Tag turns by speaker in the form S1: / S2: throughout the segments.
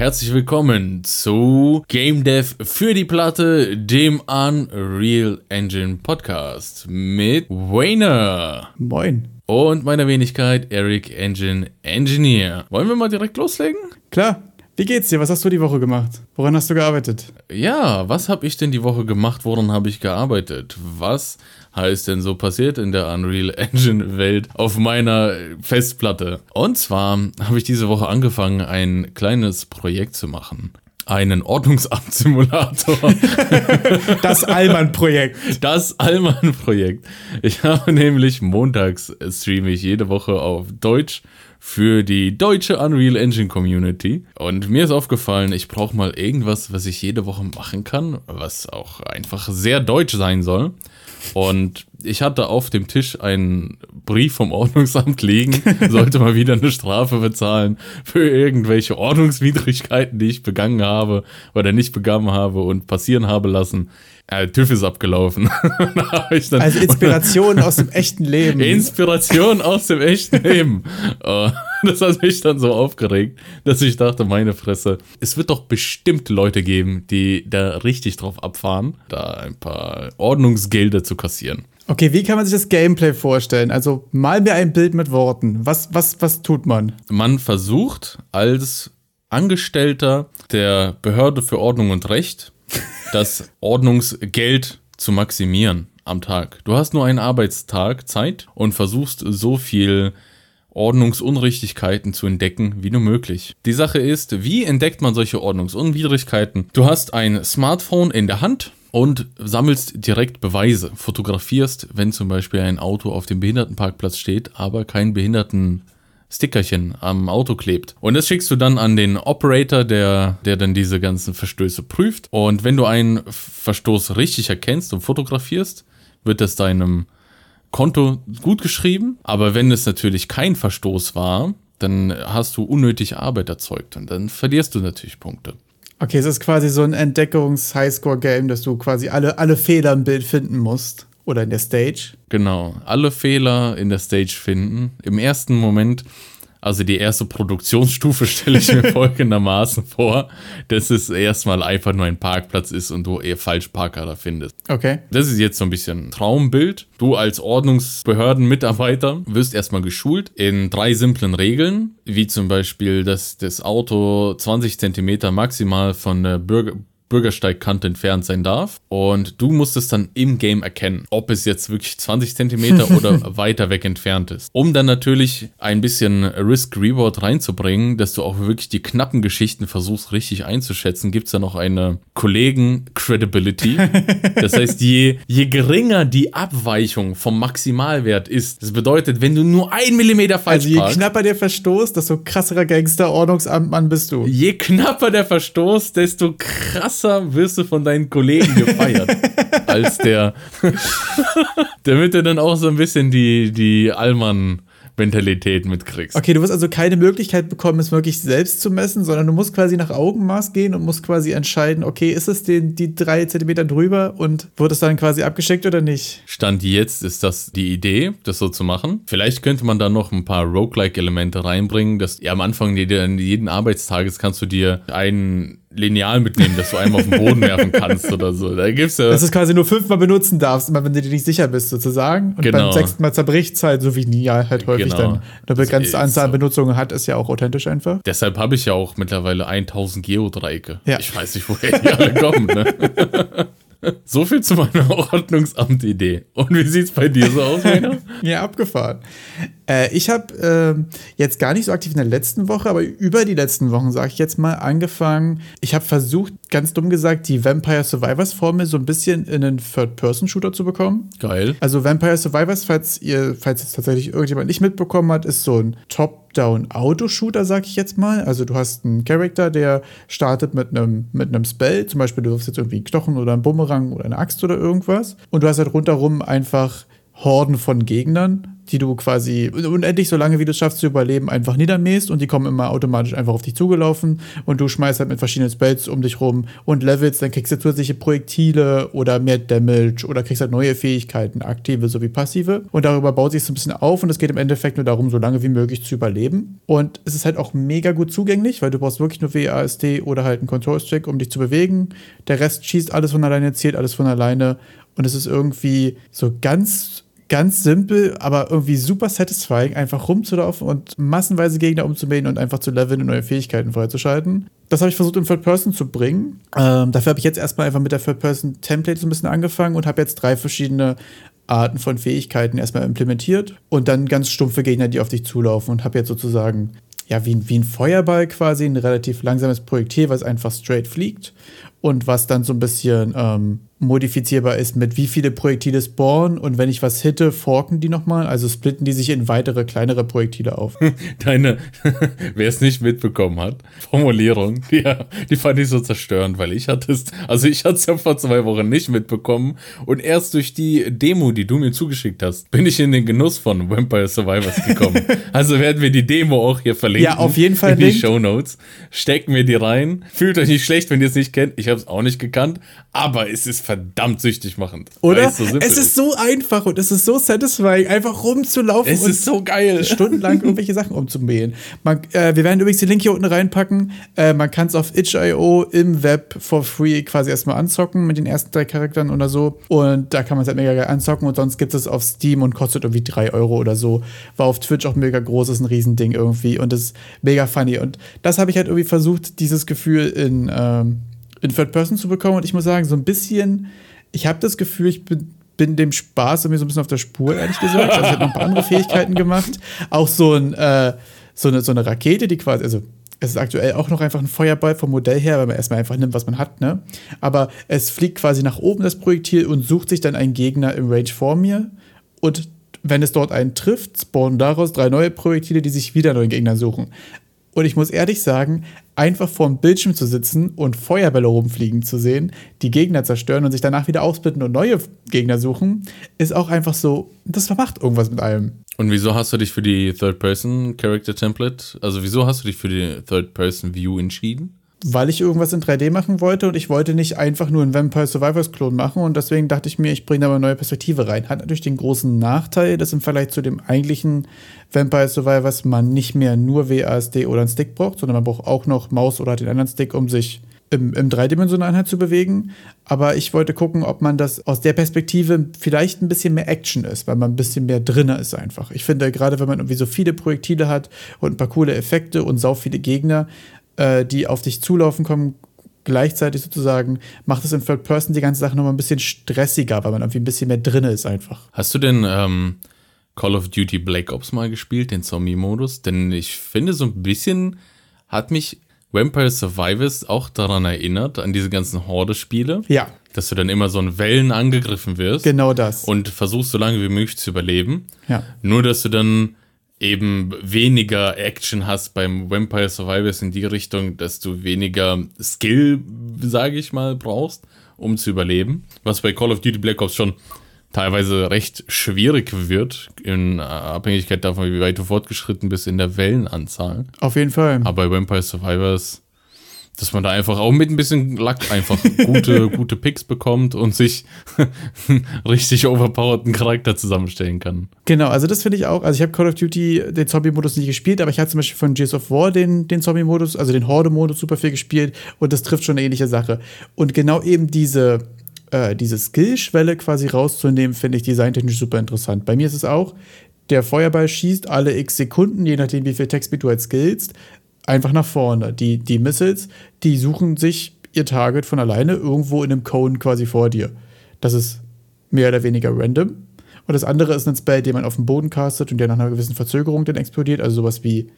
S1: Herzlich willkommen zu Game Dev für die Platte, dem Unreal Engine Podcast mit Wayner.
S2: Moin.
S1: Und meiner Wenigkeit Eric Engine Engineer. Wollen wir mal direkt loslegen?
S2: Klar. Wie geht's dir? Was hast du die Woche gemacht? Woran hast du gearbeitet?
S1: Ja, was habe ich denn die Woche gemacht? Woran habe ich gearbeitet? Was heißt denn so passiert in der Unreal Engine Welt auf meiner Festplatte? Und zwar habe ich diese Woche angefangen, ein kleines Projekt zu machen einen Ordnungsamtssimulator.
S2: Das Allmann-Projekt.
S1: Das Allmann-Projekt. Ich habe nämlich montags streame ich jede Woche auf Deutsch für die deutsche Unreal Engine Community. Und mir ist aufgefallen, ich brauche mal irgendwas, was ich jede Woche machen kann, was auch einfach sehr deutsch sein soll. Und ich hatte auf dem Tisch einen Brief vom Ordnungsamt liegen, sollte mal wieder eine Strafe bezahlen für irgendwelche Ordnungswidrigkeiten, die ich begangen habe oder nicht begangen habe und passieren habe lassen. Äh, TÜV ist abgelaufen.
S2: also Inspiration aus dem echten Leben.
S1: Inspiration aus dem echten Leben. Uh, das hat mich dann so aufgeregt, dass ich dachte, meine Fresse, es wird doch bestimmt Leute geben, die da richtig drauf abfahren, da ein paar Ordnungsgelder zu kassieren.
S2: Okay, wie kann man sich das Gameplay vorstellen? Also mal mir ein Bild mit Worten. Was, was, was tut man?
S1: Man versucht als Angestellter der Behörde für Ordnung und Recht das Ordnungsgeld zu maximieren am Tag. Du hast nur einen Arbeitstag Zeit und versuchst so viel Ordnungsunrichtigkeiten zu entdecken wie nur möglich. Die Sache ist, wie entdeckt man solche Ordnungsunwidrigkeiten? Du hast ein Smartphone in der Hand und sammelst direkt Beweise, fotografierst, wenn zum Beispiel ein Auto auf dem Behindertenparkplatz steht, aber kein Behinderten Stickerchen am Auto klebt. Und das schickst du dann an den Operator, der, der dann diese ganzen Verstöße prüft. Und wenn du einen Verstoß richtig erkennst und fotografierst, wird das deinem Konto gut geschrieben. Aber wenn es natürlich kein Verstoß war, dann hast du unnötig Arbeit erzeugt und dann verlierst du natürlich Punkte.
S2: Okay, es ist quasi so ein Entdeckungs-Highscore-Game, dass du quasi alle, alle Fehler im Bild finden musst. Oder in der Stage.
S1: Genau, alle Fehler in der Stage finden. Im ersten Moment also die erste Produktionsstufe stelle ich mir folgendermaßen vor, dass es erstmal einfach nur ein Parkplatz ist und du eher Falschparker da findest.
S2: Okay.
S1: Das ist jetzt so ein bisschen Traumbild. Du als Ordnungsbehördenmitarbeiter wirst erstmal geschult in drei simplen Regeln, wie zum Beispiel, dass das Auto 20 Zentimeter maximal von der Bürger Bürgersteigkante entfernt sein darf. Und du musst es dann im Game erkennen, ob es jetzt wirklich 20 Zentimeter oder weiter weg entfernt ist. Um dann natürlich ein bisschen Risk-Reward reinzubringen, dass du auch wirklich die knappen Geschichten versuchst richtig einzuschätzen, gibt es da noch eine Kollegen-Credibility. Das heißt, je, je geringer die Abweichung vom Maximalwert ist, das bedeutet, wenn du nur ein Millimeter falsch
S2: Also je parkst, knapper der Verstoß, desto krasserer Gangster-Ordnungsamtmann bist du.
S1: Je knapper der Verstoß, desto krasser krasser wirst du von deinen Kollegen gefeiert als der. damit du dann auch so ein bisschen die, die Allmann Mentalität mitkriegst.
S2: Okay, du wirst also keine Möglichkeit bekommen, es wirklich selbst zu messen, sondern du musst quasi nach Augenmaß gehen und musst quasi entscheiden, okay, ist es den, die drei Zentimeter drüber und wird es dann quasi abgeschickt oder nicht?
S1: Stand jetzt ist das die Idee, das so zu machen. Vielleicht könnte man da noch ein paar Roguelike-Elemente reinbringen, dass ja, am Anfang jeden Arbeitstages kannst du dir einen Lineal mitnehmen, dass du einmal auf den Boden werfen kannst oder so. Da gibt's ja.
S2: Dass du es quasi nur fünfmal benutzen darfst, immer wenn du dir nicht sicher bist, sozusagen. Und genau. beim sechsten Mal zerbricht es halt, so wie Lineal halt häufig genau. dann eine begrenzte Anzahl an so. Benutzungen hat, ist ja auch authentisch einfach.
S1: Deshalb habe ich ja auch mittlerweile 1000 Geodreiecke. Ja. Ich weiß nicht, woher die alle kommen, ne? So viel zu meiner Ordnungsamt-Idee. Und wie sieht's bei dir so aus, Rainer?
S2: ja, abgefahren. Äh, ich habe äh, jetzt gar nicht so aktiv in der letzten Woche, aber über die letzten Wochen, sage ich jetzt mal, angefangen. Ich habe versucht, ganz dumm gesagt, die Vampire Survivors Formel so ein bisschen in einen Third-Person-Shooter zu bekommen.
S1: Geil.
S2: Also Vampire Survivors, falls ihr, falls jetzt tatsächlich irgendjemand nicht mitbekommen hat, ist so ein Top-Down-Auto-Shooter, sag ich jetzt mal. Also du hast einen Charakter, der startet mit einem mit einem Spell, zum Beispiel du wirfst jetzt irgendwie einen Knochen oder einen Bumerang oder eine Axt oder irgendwas. Und du hast halt rundherum einfach Horden von Gegnern, die du quasi unendlich so lange, wie du es schaffst zu überleben, einfach niedermähst und die kommen immer automatisch einfach auf dich zugelaufen und du schmeißt halt mit verschiedenen Spells um dich rum und levelst, dann kriegst du zusätzliche Projektile oder mehr Damage oder kriegst halt neue Fähigkeiten, aktive sowie passive und darüber baut sich so ein bisschen auf und es geht im Endeffekt nur darum, so lange wie möglich zu überleben und es ist halt auch mega gut zugänglich, weil du brauchst wirklich nur WASD oder halt einen Control-Stick, um dich zu bewegen. Der Rest schießt alles von alleine, zählt alles von alleine und es ist irgendwie so ganz ganz simpel, aber irgendwie super satisfying, einfach rumzulaufen und massenweise Gegner umzumähen und einfach zu leveln und neue Fähigkeiten freizuschalten. Das habe ich versucht in Third Person zu bringen. Ähm, dafür habe ich jetzt erstmal einfach mit der Third Person Template so ein bisschen angefangen und habe jetzt drei verschiedene Arten von Fähigkeiten erstmal implementiert und dann ganz stumpfe Gegner, die auf dich zulaufen und habe jetzt sozusagen ja, wie, wie ein Feuerball quasi, ein relativ langsames Projektil, was einfach straight fliegt und was dann so ein bisschen ähm, modifizierbar ist, mit wie viele Projektile spawnen und wenn ich was hitte, forken die nochmal, also splitten die sich in weitere kleinere Projektile auf.
S1: Deine, wer es nicht mitbekommen hat, Formulierung, die, die fand ich so zerstörend, weil ich hatte es, also ich hatte es ja vor zwei Wochen nicht mitbekommen und erst durch die Demo, die du mir zugeschickt hast, bin ich in den Genuss von Vampire Survivors gekommen. also werden wir die Demo auch hier verlinken.
S2: Ja, auf jeden Fall.
S1: In die Show Notes. Stecken wir die rein. Fühlt euch nicht schlecht, wenn ihr es nicht kennt. Ich habe es auch nicht gekannt, aber es ist verdammt süchtig machend.
S2: Oder? Es, so es ist so einfach und es ist so satisfying, einfach rumzulaufen.
S1: Es ist so geil.
S2: Stundenlang irgendwelche Sachen umzumähen. Man, äh, wir werden übrigens den Link hier unten reinpacken. Äh, man kann es auf itch.io im Web for free quasi erstmal anzocken mit den ersten drei Charakteren oder so. Und da kann man es halt mega geil anzocken und sonst gibt es auf Steam und kostet irgendwie drei Euro oder so. War auf Twitch auch mega groß, ist ein Riesending irgendwie und ist mega funny. Und das habe ich halt irgendwie versucht, dieses Gefühl in. Ähm, in Third Person zu bekommen. Und ich muss sagen, so ein bisschen, ich habe das Gefühl, ich bin, bin dem Spaß irgendwie so ein bisschen auf der Spur, ehrlich gesagt. Also ich habe noch ein paar andere Fähigkeiten gemacht. Auch so, ein, äh, so, eine, so eine Rakete, die quasi, also es ist aktuell auch noch einfach ein Feuerball vom Modell her, weil man erstmal einfach nimmt, was man hat, ne? Aber es fliegt quasi nach oben, das Projektil, und sucht sich dann einen Gegner im Range vor mir. Und wenn es dort einen trifft, spawnen daraus drei neue Projektile, die sich wieder neuen Gegner suchen. Und ich muss ehrlich sagen, einfach vor dem Bildschirm zu sitzen und Feuerbälle rumfliegen zu sehen, die Gegner zerstören und sich danach wieder aufsplitten und neue Gegner suchen, ist auch einfach so, das macht irgendwas mit allem.
S1: Und wieso hast du dich für die Third-Person-Character-Template, also wieso hast du dich für die Third-Person-View entschieden?
S2: Weil ich irgendwas in 3D machen wollte und ich wollte nicht einfach nur einen Vampire Survivors Klon machen und deswegen dachte ich mir, ich bringe da mal eine neue Perspektive rein. Hat natürlich den großen Nachteil, dass im Vergleich zu dem eigentlichen Vampire Survivors man nicht mehr nur WASD oder einen Stick braucht, sondern man braucht auch noch Maus oder den anderen Stick, um sich im, im dreidimensionalen halt zu bewegen. Aber ich wollte gucken, ob man das aus der Perspektive vielleicht ein bisschen mehr Action ist, weil man ein bisschen mehr drinne ist einfach. Ich finde, gerade wenn man irgendwie so viele Projektile hat und ein paar coole Effekte und sau viele Gegner, äh, die auf dich zulaufen kommen, gleichzeitig sozusagen macht es in Third Person die ganze Sache nochmal ein bisschen stressiger, weil man irgendwie ein bisschen mehr drin ist einfach.
S1: Hast du denn ähm, Call of Duty Black Ops mal gespielt, den Zombie-Modus? Denn ich finde, so ein bisschen hat mich Vampire Survivors auch daran erinnert, an diese ganzen Horde-Spiele.
S2: Ja.
S1: Dass du dann immer so in Wellen angegriffen wirst.
S2: Genau das.
S1: Und versuchst so lange wie möglich zu überleben.
S2: Ja.
S1: Nur, dass du dann eben weniger Action hast beim Vampire Survivors in die Richtung, dass du weniger Skill, sage ich mal, brauchst, um zu überleben. Was bei Call of Duty Black Ops schon teilweise recht schwierig wird, in Abhängigkeit davon, wie weit du fortgeschritten bist in der Wellenanzahl.
S2: Auf jeden Fall.
S1: Aber bei Vampire Survivors dass man da einfach auch mit ein bisschen Lack einfach gute, gute Picks bekommt und sich richtig overpowerten Charakter zusammenstellen kann.
S2: Genau, also das finde ich auch. Also ich habe Call of Duty den Zombie-Modus nicht gespielt, aber ich hatte zum Beispiel von Gears of War den, den Zombie-Modus, also den Horde-Modus super viel gespielt und das trifft schon eine ähnliche Sache. Und genau eben diese, äh, diese Skill-Schwelle quasi rauszunehmen, finde ich designtechnisch super interessant. Bei mir ist es auch, der Feuerball schießt alle x Sekunden, je nachdem, wie viel Textbit du halt skillst, einfach nach vorne. Die, die Missiles, die suchen sich ihr Target von alleine irgendwo in einem Cone quasi vor dir. Das ist mehr oder weniger random. Und das andere ist ein Spell, den man auf den Boden castet und der nach einer gewissen Verzögerung dann explodiert. Also sowas wie,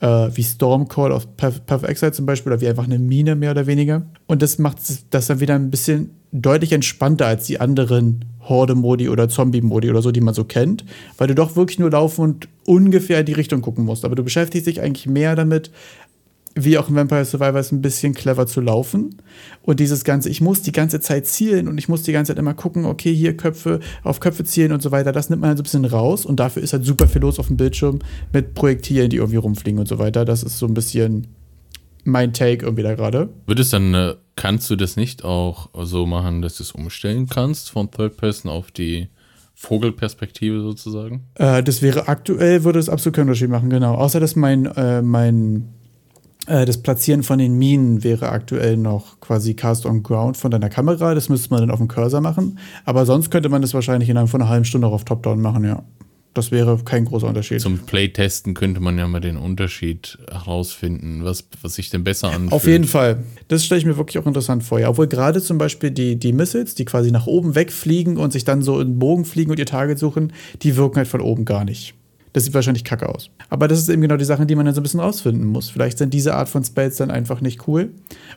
S2: äh, wie Stormcall auf Path, Path Exile zum Beispiel oder wie einfach eine Mine mehr oder weniger. Und das macht das dann wieder ein bisschen deutlich entspannter als die anderen Horde-Modi oder Zombie-Modi oder so, die man so kennt, weil du doch wirklich nur laufen und ungefähr in die Richtung gucken musst. Aber du beschäftigst dich eigentlich mehr damit, wie auch in Vampire Survivors, ein bisschen clever zu laufen. Und dieses Ganze, ich muss die ganze Zeit zielen und ich muss die ganze Zeit immer gucken, okay, hier Köpfe, auf Köpfe zielen und so weiter, das nimmt man halt so ein bisschen raus und dafür ist halt super viel los auf dem Bildschirm mit Projektilen, die irgendwie rumfliegen und so weiter. Das ist so ein bisschen mein Take irgendwie da gerade.
S1: Wird es dann, äh, kannst du das nicht auch so machen, dass du es umstellen kannst von Third Person auf die Vogelperspektive sozusagen?
S2: Äh, das wäre aktuell, würde es absolut keinen Unterschied machen, genau. Außer, dass mein, äh, mein äh, das Platzieren von den Minen wäre aktuell noch quasi Cast on Ground von deiner Kamera. Das müsste man dann auf dem Cursor machen. Aber sonst könnte man das wahrscheinlich innerhalb von einer halben Stunde auch auf Top-Down machen, ja. Das wäre kein großer Unterschied.
S1: Zum Playtesten könnte man ja mal den Unterschied herausfinden, was, was sich denn besser anfühlt.
S2: Auf jeden Fall. Das stelle ich mir wirklich auch interessant vor. Ja, obwohl gerade zum Beispiel die, die Missiles, die quasi nach oben wegfliegen und sich dann so in den Bogen fliegen und ihr Target suchen, die wirken halt von oben gar nicht. Das sieht wahrscheinlich kacke aus. Aber das ist eben genau die Sache, die man dann so ein bisschen rausfinden muss. Vielleicht sind diese Art von Spells dann einfach nicht cool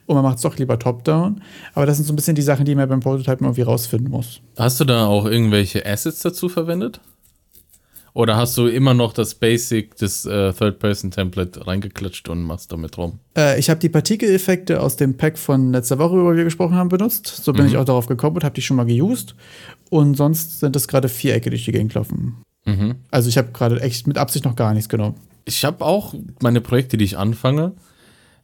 S2: und man macht es doch lieber top-down. Aber das sind so ein bisschen die Sachen, die man beim Prototypen irgendwie rausfinden muss.
S1: Hast du da auch irgendwelche Assets dazu verwendet? Oder hast du immer noch das Basic, das äh, Third-Person-Template reingeklatscht und machst damit rum?
S2: Äh, ich habe die Partikeleffekte aus dem Pack von letzter Woche, über die wir gesprochen haben, benutzt. So bin
S1: Mhm.
S2: ich auch darauf gekommen und habe die schon mal geused. Und sonst sind das gerade Vierecke, die durch die Gegend laufen.
S1: Mhm.
S2: Also ich habe gerade echt mit Absicht noch gar nichts genommen.
S1: Ich habe auch meine Projekte, die ich anfange,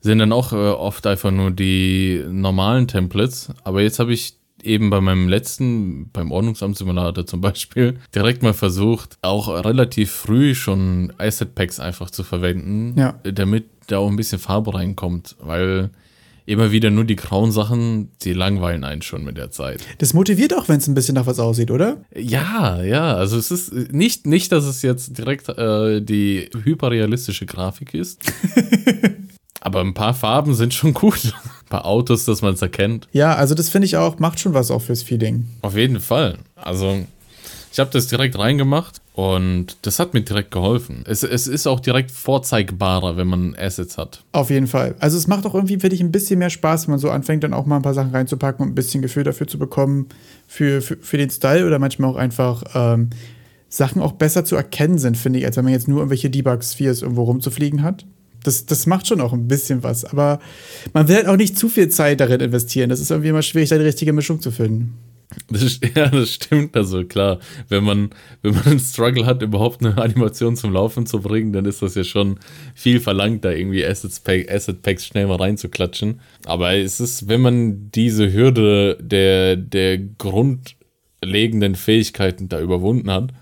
S1: sind dann auch äh, oft einfach nur die normalen Templates. Aber jetzt habe ich eben bei meinem letzten, beim Ordnungsamtssimulator zum Beispiel, direkt mal versucht, auch relativ früh schon Asset Packs einfach zu verwenden,
S2: Ja.
S1: damit da auch ein bisschen Farbe reinkommt, weil immer wieder nur die grauen Sachen, die langweilen einen schon mit der Zeit.
S2: Das motiviert auch, wenn es ein bisschen nach was aussieht, oder?
S1: Ja, ja, also es ist nicht, nicht dass es jetzt direkt äh, die hyperrealistische Grafik ist. aber ein paar Farben sind schon gut. Paar Autos, dass man es erkennt.
S2: Ja, also das finde ich auch, macht schon was auch fürs Feeling.
S1: Auf jeden Fall. Also, ich habe das direkt reingemacht und das hat mir direkt geholfen. Es, es ist auch direkt vorzeigbarer, wenn man Assets hat.
S2: Auf jeden Fall. Also es macht auch irgendwie, finde ich, ein bisschen mehr Spaß, wenn man so anfängt, dann auch mal ein paar Sachen reinzupacken und ein bisschen Gefühl dafür zu bekommen, für, für, für den Style oder manchmal auch einfach ähm, Sachen auch besser zu erkennen sind, finde ich, als wenn man jetzt nur irgendwelche Debug-Spheres irgendwo rumzufliegen hat. Das, das macht schon auch ein bisschen was, aber man will halt auch nicht zu viel Zeit darin investieren. Das ist irgendwie immer schwierig, da die richtige Mischung zu finden.
S1: Das, ja, das stimmt. Also klar, wenn man, wenn man einen Struggle hat, überhaupt eine Animation zum Laufen zu bringen, dann ist das ja schon viel verlangt, da irgendwie Assets Asset Packs schnell mal reinzuklatschen. Aber es ist, wenn man diese Hürde der, der grundlegenden Fähigkeiten da überwunden hat,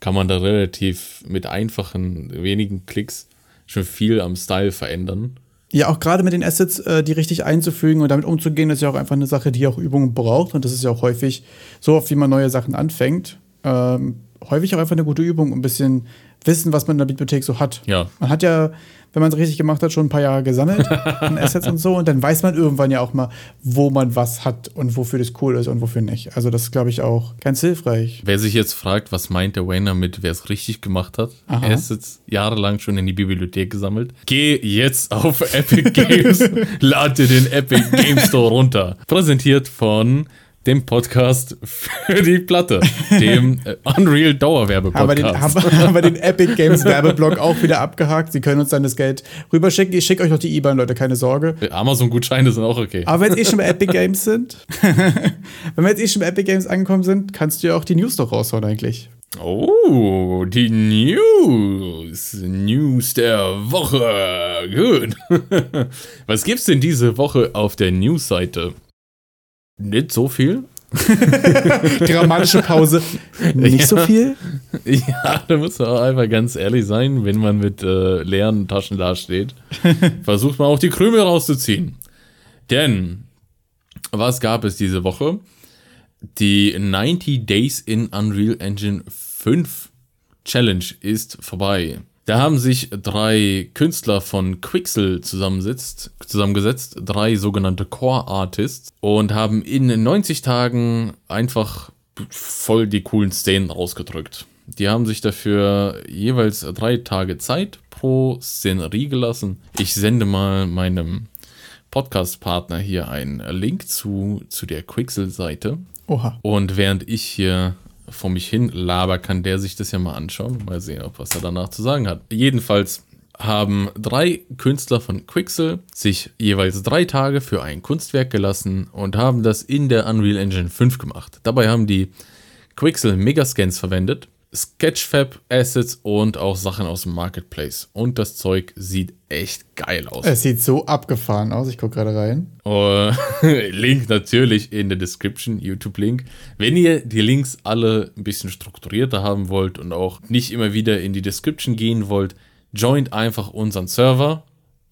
S1: kann man da relativ mit einfachen, wenigen Klicks schon viel am Style verändern.
S2: Ja, auch gerade mit den Assets, äh, die richtig einzufügen und damit umzugehen, ist ja auch einfach eine Sache, die auch Übungen braucht. Und das ist ja auch häufig, so oft wie man neue Sachen anfängt, ähm, häufig auch einfach eine gute Übung, um ein bisschen wissen, was man in der Bibliothek so hat.
S1: Ja.
S2: Man hat ja, wenn man es richtig gemacht hat, schon ein paar Jahre gesammelt an Assets und so. Und dann weiß man irgendwann ja auch mal, wo man was hat und wofür das cool ist und wofür nicht. Also das ist, glaube ich, auch ganz hilfreich.
S1: Wer sich jetzt fragt, was meint der Wayner mit, wer es richtig gemacht hat,
S2: Aha.
S1: er ist jetzt jahrelang schon in die Bibliothek gesammelt. Geh jetzt auf Epic Games, lad dir den Epic Game Store runter. Präsentiert von dem Podcast für die Platte, dem äh, Unreal
S2: Haben wir, den,
S1: Dauerwerbepodcast.
S2: haben, haben wir den Epic Games Werbeblock auch wieder abgehakt. Sie können uns dann das Geld rüberschicken. Ich schicke euch noch die IBAN, Leute, keine Sorge.
S1: Amazon-Gutscheine sind auch okay.
S2: Aber wenn wir jetzt eh schon bei Epic Games sind, wenn wir jetzt eh schon bei Epic Games angekommen sind, kannst du ja auch die News doch raushauen eigentlich.
S1: Oh, die News. News der Woche. Gut. Was gibt's denn diese Woche auf der News-Seite? Nicht so viel.
S2: Dramatische Pause. Nicht so viel?
S1: Ja, da muss man auch einfach ganz ehrlich sein, wenn man mit äh, leeren Taschen dasteht. versucht man auch die Krümel rauszuziehen. Denn, was gab es diese Woche? Die 90 Days in Unreal Engine 5 Challenge ist vorbei. Da haben sich drei Künstler von Quixel zusammengesetzt, drei sogenannte Core Artists und haben in 90 Tagen einfach voll die coolen Szenen rausgedrückt. Die haben sich dafür jeweils drei Tage Zeit pro Szenerie gelassen. Ich sende mal meinem Podcast-Partner hier einen Link zu, zu der Quixel-Seite.
S2: Oha.
S1: Und während ich hier vor mich hin laber, kann der sich das ja mal anschauen. Mal sehen, ob was er danach zu sagen hat. Jedenfalls haben drei Künstler von Quixel sich jeweils drei Tage für ein Kunstwerk gelassen und haben das in der Unreal Engine 5 gemacht. Dabei haben die Quixel Megascans verwendet, Sketchfab Assets und auch Sachen aus dem Marketplace. Und das Zeug sieht echt geil aus.
S2: Es sieht so abgefahren aus. Ich gucke gerade rein.
S1: Uh, Link natürlich in der Description, YouTube-Link. Wenn ihr die Links alle ein bisschen strukturierter haben wollt und auch nicht immer wieder in die Description gehen wollt, joint einfach unseren Server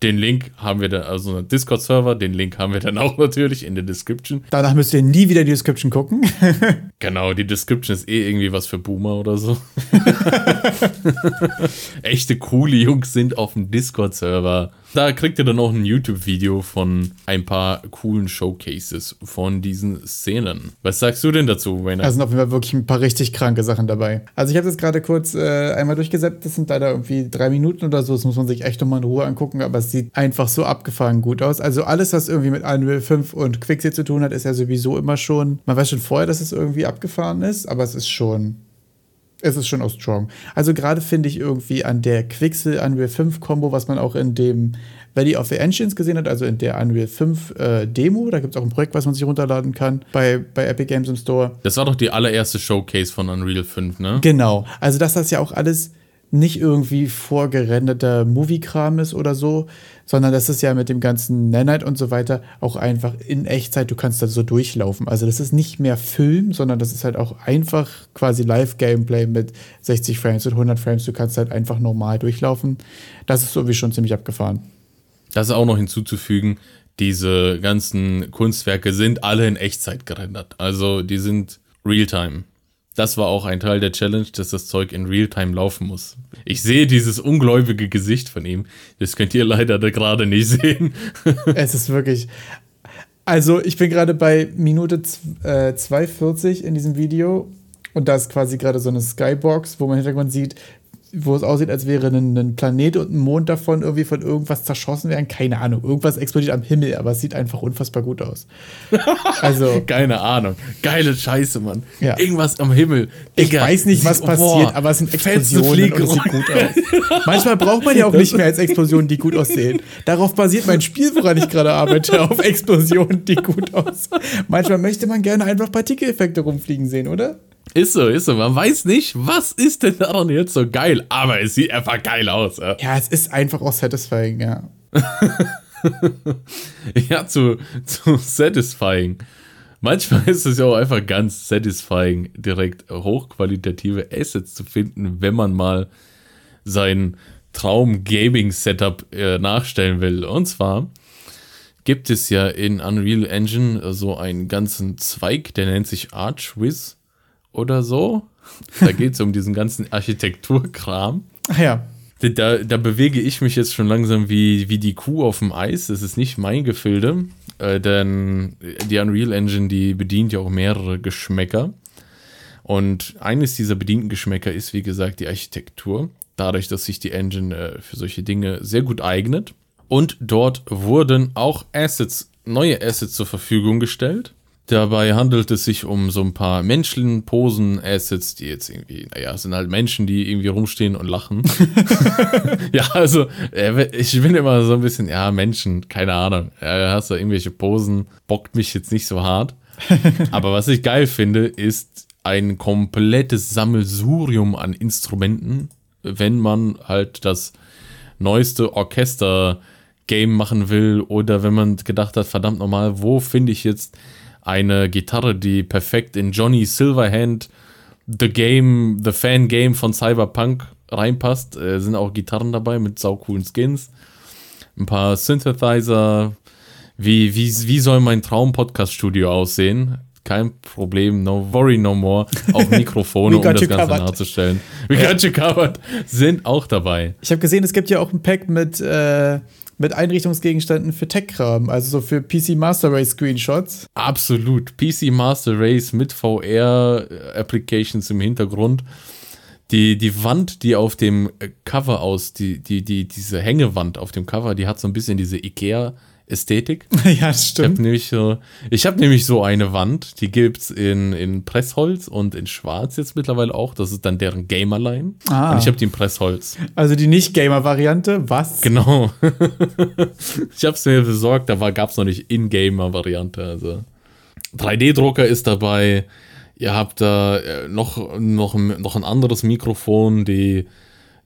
S1: den Link haben wir dann, also einen Discord-Server, den Link haben wir dann auch natürlich in der Description.
S2: Danach müsst ihr nie wieder die Description gucken.
S1: genau, die Description ist eh irgendwie was für Boomer oder so. Echte coole Jungs sind auf dem Discord-Server. Da kriegt ihr dann auch ein YouTube-Video von ein paar coolen Showcases von diesen Szenen. Was sagst du denn dazu,
S2: Wayne? Da sind auf jeden Fall wirklich ein paar richtig kranke Sachen dabei. Also ich habe das gerade kurz äh, einmal durchgesetzt. Das sind leider irgendwie drei Minuten oder so. Das muss man sich echt nochmal in Ruhe angucken. Aber es sieht einfach so abgefahren gut aus. Also alles, was irgendwie mit Unreal 5 und Quixel zu tun hat, ist ja sowieso immer schon. Man weiß schon vorher, dass es irgendwie abgefahren ist. Aber es ist schon es ist schon auch strong. Also gerade finde ich irgendwie an der Quixel Unreal 5 Combo, was man auch in dem Valley of the Engines gesehen hat, also in der Unreal 5 äh, Demo, da gibt es auch ein Projekt, was man sich runterladen kann bei, bei Epic Games im Store.
S1: Das war doch die allererste Showcase von Unreal 5, ne?
S2: Genau. Also dass das ja auch alles nicht irgendwie vorgerenderter Movie-Kram ist oder so, sondern das ist ja mit dem ganzen Nanite und so weiter auch einfach in Echtzeit, du kannst da so durchlaufen. Also das ist nicht mehr Film, sondern das ist halt auch einfach quasi Live-Gameplay mit 60 Frames und 100 Frames. Du kannst halt einfach normal durchlaufen. Das ist so wie schon ziemlich abgefahren.
S1: Das ist auch noch hinzuzufügen, diese ganzen Kunstwerke sind alle in Echtzeit gerendert. Also die sind Realtime. Das war auch ein Teil der Challenge, dass das Zeug in Realtime laufen muss. Ich sehe dieses ungläubige Gesicht von ihm. Das könnt ihr leider da gerade nicht sehen.
S2: es ist wirklich. Also, ich bin gerade bei Minute 2,40 in diesem Video und da ist quasi gerade so eine Skybox, wo man im Hintergrund sieht, wo es aussieht, als wäre ein, ein, Planet und ein Mond davon irgendwie von irgendwas zerschossen werden. Keine Ahnung. Irgendwas explodiert am Himmel, aber es sieht einfach unfassbar gut aus.
S1: Also. Keine Ahnung. Geile Scheiße, Mann. Ja. Irgendwas am Himmel.
S2: Digga. Ich weiß nicht, was passiert, boah, aber es sind Explosionen und es sieht gut aus. Manchmal braucht man ja auch nicht mehr als Explosionen, die gut aussehen. Darauf basiert mein Spiel, woran ich gerade arbeite, auf Explosionen, die gut aussehen. Manchmal möchte man gerne einfach Partikeleffekte rumfliegen sehen, oder?
S1: Ist so, ist so. Man weiß nicht, was ist denn daran jetzt so geil, aber es sieht einfach geil aus. Ja,
S2: ja es ist einfach auch satisfying, ja.
S1: ja, zu, zu satisfying. Manchmal ist es ja auch einfach ganz satisfying, direkt hochqualitative Assets zu finden, wenn man mal sein Traum-Gaming-Setup äh, nachstellen will. Und zwar gibt es ja in Unreal Engine so einen ganzen Zweig, der nennt sich Archwiz oder so. Da geht es um diesen ganzen Architekturkram.
S2: Ach ja.
S1: Da, da bewege ich mich jetzt schon langsam wie, wie die Kuh auf dem Eis. Das ist nicht mein Gefilde, äh, denn die Unreal Engine, die bedient ja auch mehrere Geschmäcker. Und eines dieser bedienten Geschmäcker ist, wie gesagt, die Architektur. Dadurch, dass sich die Engine äh, für solche Dinge sehr gut eignet. Und dort wurden auch Assets, neue Assets zur Verfügung gestellt. Dabei handelt es sich um so ein paar Menschenposen-Assets, die jetzt irgendwie, naja, sind halt Menschen, die irgendwie rumstehen und lachen. ja, also, äh, ich bin immer so ein bisschen, ja, Menschen, keine Ahnung. Ja, hast du irgendwelche Posen, bockt mich jetzt nicht so hart. Aber was ich geil finde, ist ein komplettes Sammelsurium an Instrumenten, wenn man halt das neueste Orchester-Game machen will oder wenn man gedacht hat, verdammt nochmal, wo finde ich jetzt eine Gitarre, die perfekt in Johnny Silverhand The Game, The Fan Game von Cyberpunk reinpasst. Äh, sind auch Gitarren dabei mit saucoolen Skins. Ein paar Synthesizer. Wie, wie, wie soll mein Traum-Podcast-Studio aussehen? Kein Problem, no worry no more. Auch Mikrofone, um das Ganze covered. nachzustellen. We got you covered. Sind auch dabei.
S2: Ich habe gesehen, es gibt ja auch ein Pack mit äh, mit Einrichtungsgegenständen für Tech-Kram, also so für PC Master Race Screenshots.
S1: Absolut. PC Master Race mit VR-Applications im Hintergrund. Die, die Wand, die auf dem Cover aus, die, die, die, diese Hängewand auf dem Cover, die hat so ein bisschen diese IKEA- Ästhetik.
S2: ja, das
S1: Ich
S2: stimmt.
S1: habe nämlich, so, ich hab nämlich so eine Wand, die gibt's in, in Pressholz und in Schwarz jetzt mittlerweile auch. Das ist dann deren Gamerline.
S2: Ah.
S1: Und ich habe die in Pressholz.
S2: Also die Nicht-Gamer-Variante, was?
S1: Genau. ich habe es mir besorgt, da gab es noch nicht In-Gamer-Variante. Also 3D-Drucker ist dabei. Ihr habt da äh, noch, noch, noch ein anderes Mikrofon, die,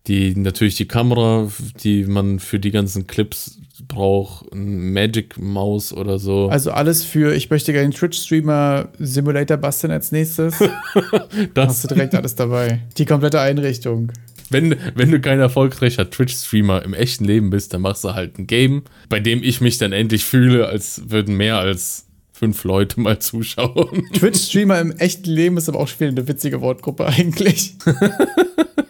S1: die natürlich die Kamera, die man für die ganzen Clips braucht, ein Magic-Maus oder so.
S2: Also alles für, ich möchte gerne einen Twitch-Streamer Simulator basteln als nächstes.
S1: das,
S2: Hast du direkt alles dabei. Die komplette Einrichtung.
S1: wenn, wenn du kein erfolgreicher Twitch-Streamer im echten Leben bist, dann machst du halt ein Game, bei dem ich mich dann endlich fühle, als würden mehr als fünf Leute mal zuschauen.
S2: Twitch-Streamer im echten Leben ist aber auch schon wieder eine witzige Wortgruppe eigentlich.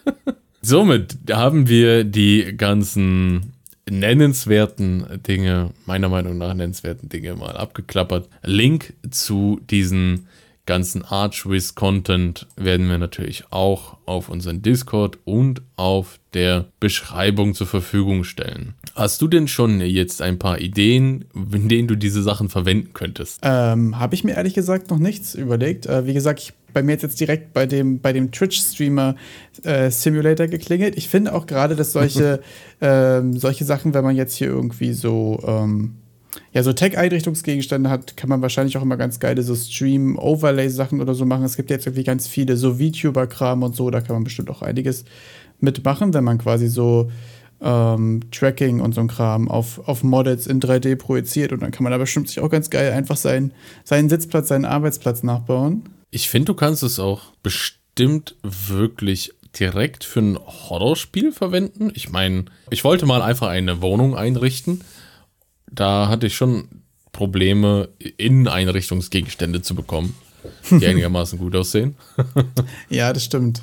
S1: Somit haben wir die ganzen nennenswerten Dinge, meiner Meinung nach nennenswerten Dinge mal abgeklappert. Link zu diesen ganzen Archwiz-Content werden wir natürlich auch auf unseren Discord und auf der Beschreibung zur Verfügung stellen. Hast du denn schon jetzt ein paar Ideen, in denen du diese Sachen verwenden könntest?
S2: Ähm, Habe ich mir ehrlich gesagt noch nichts überlegt. Äh, wie gesagt, ich, bei mir jetzt, jetzt direkt bei dem, bei dem Twitch-Streamer äh, Simulator geklingelt. Ich finde auch gerade, dass solche, ähm, solche Sachen, wenn man jetzt hier irgendwie so, ähm, ja, so Tech-Einrichtungsgegenstände hat, kann man wahrscheinlich auch immer ganz geile so Stream-Overlay-Sachen oder so machen. Es gibt jetzt irgendwie ganz viele so VTuber-Kram und so, da kann man bestimmt auch einiges mitmachen, wenn man quasi so ähm, Tracking und so ein Kram auf, auf Models in 3D projiziert und dann kann man da bestimmt sich auch ganz geil einfach seinen, seinen Sitzplatz, seinen Arbeitsplatz nachbauen.
S1: Ich finde, du kannst es auch bestimmt wirklich direkt für ein Horrorspiel verwenden. Ich meine, ich wollte mal einfach eine Wohnung einrichten. Da hatte ich schon Probleme, Inneneinrichtungsgegenstände zu bekommen, die einigermaßen gut aussehen.
S2: Ja, das stimmt.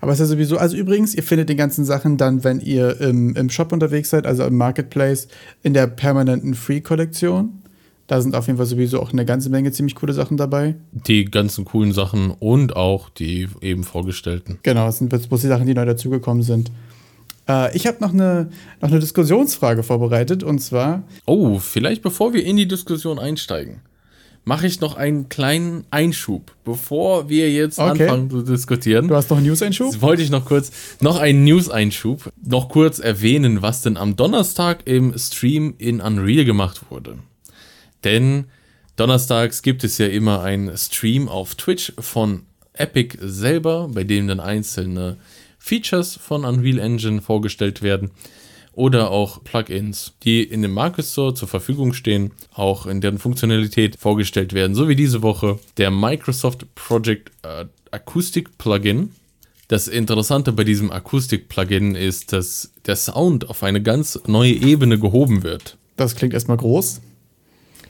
S2: Aber es ist ja sowieso, also übrigens, ihr findet die ganzen Sachen dann, wenn ihr im, im Shop unterwegs seid, also im Marketplace, in der permanenten Free-Kollektion. Da sind auf jeden Fall sowieso auch eine ganze Menge ziemlich coole Sachen dabei.
S1: Die ganzen coolen Sachen und auch die eben vorgestellten.
S2: Genau, das sind jetzt bloß die Sachen, die neu dazugekommen sind. Äh, ich habe noch eine, noch eine Diskussionsfrage vorbereitet und zwar,
S1: Oh, vielleicht bevor wir in die Diskussion einsteigen, mache ich noch einen kleinen Einschub, bevor wir jetzt
S2: Okay.
S1: anfangen zu diskutieren.
S2: du hast noch einen News-Einschub?
S1: Wollte ich noch kurz, noch einen News-Einschub, noch kurz erwähnen, was denn am Donnerstag im Stream in Unreal gemacht wurde. Denn donnerstags gibt es ja immer einen Stream auf Twitch von Epic selber, bei dem dann einzelne Features von Unreal Engine vorgestellt werden oder auch Plugins, die in dem Market Store zur Verfügung stehen, auch in deren Funktionalität vorgestellt werden, so wie diese Woche der Microsoft Project äh, Acoustic Plugin. Das Interessante bei diesem Akustik-Plugin ist, dass der Sound auf eine ganz neue Ebene gehoben wird.
S2: Das klingt erstmal groß.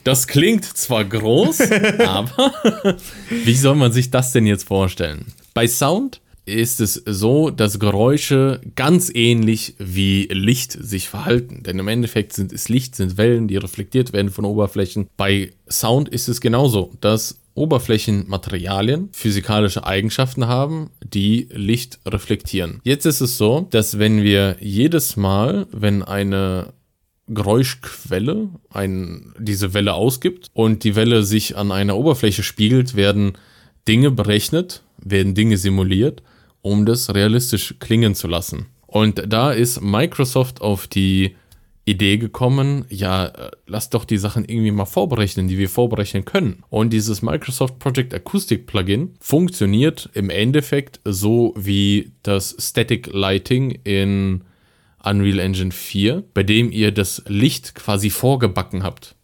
S1: Das klingt zwar groß, aber wie soll man sich das denn jetzt vorstellen? Bei Sound ist es so, dass Geräusche ganz ähnlich wie Licht sich verhalten. Denn im Endeffekt sind es Licht, sind Wellen, die reflektiert werden von Oberflächen. Bei Sound ist es genauso, dass Oberflächenmaterialien physikalische Eigenschaften haben, die Licht reflektieren. Jetzt ist es so, dass wenn wir jedes Mal, wenn eine Geräuschquelle ein, diese Welle ausgibt und die Welle sich an einer Oberfläche spiegelt, werden Dinge berechnet, werden Dinge simuliert, um das realistisch klingen zu lassen. Und da ist Microsoft auf die Idee gekommen, ja, äh, lass doch die Sachen irgendwie mal vorberechnen, die wir vorberechnen können. Und dieses Microsoft Project Acoustic Plugin funktioniert im Endeffekt so wie das Static Lighting in Unreal Engine 4, bei dem ihr das Licht quasi vorgebacken habt.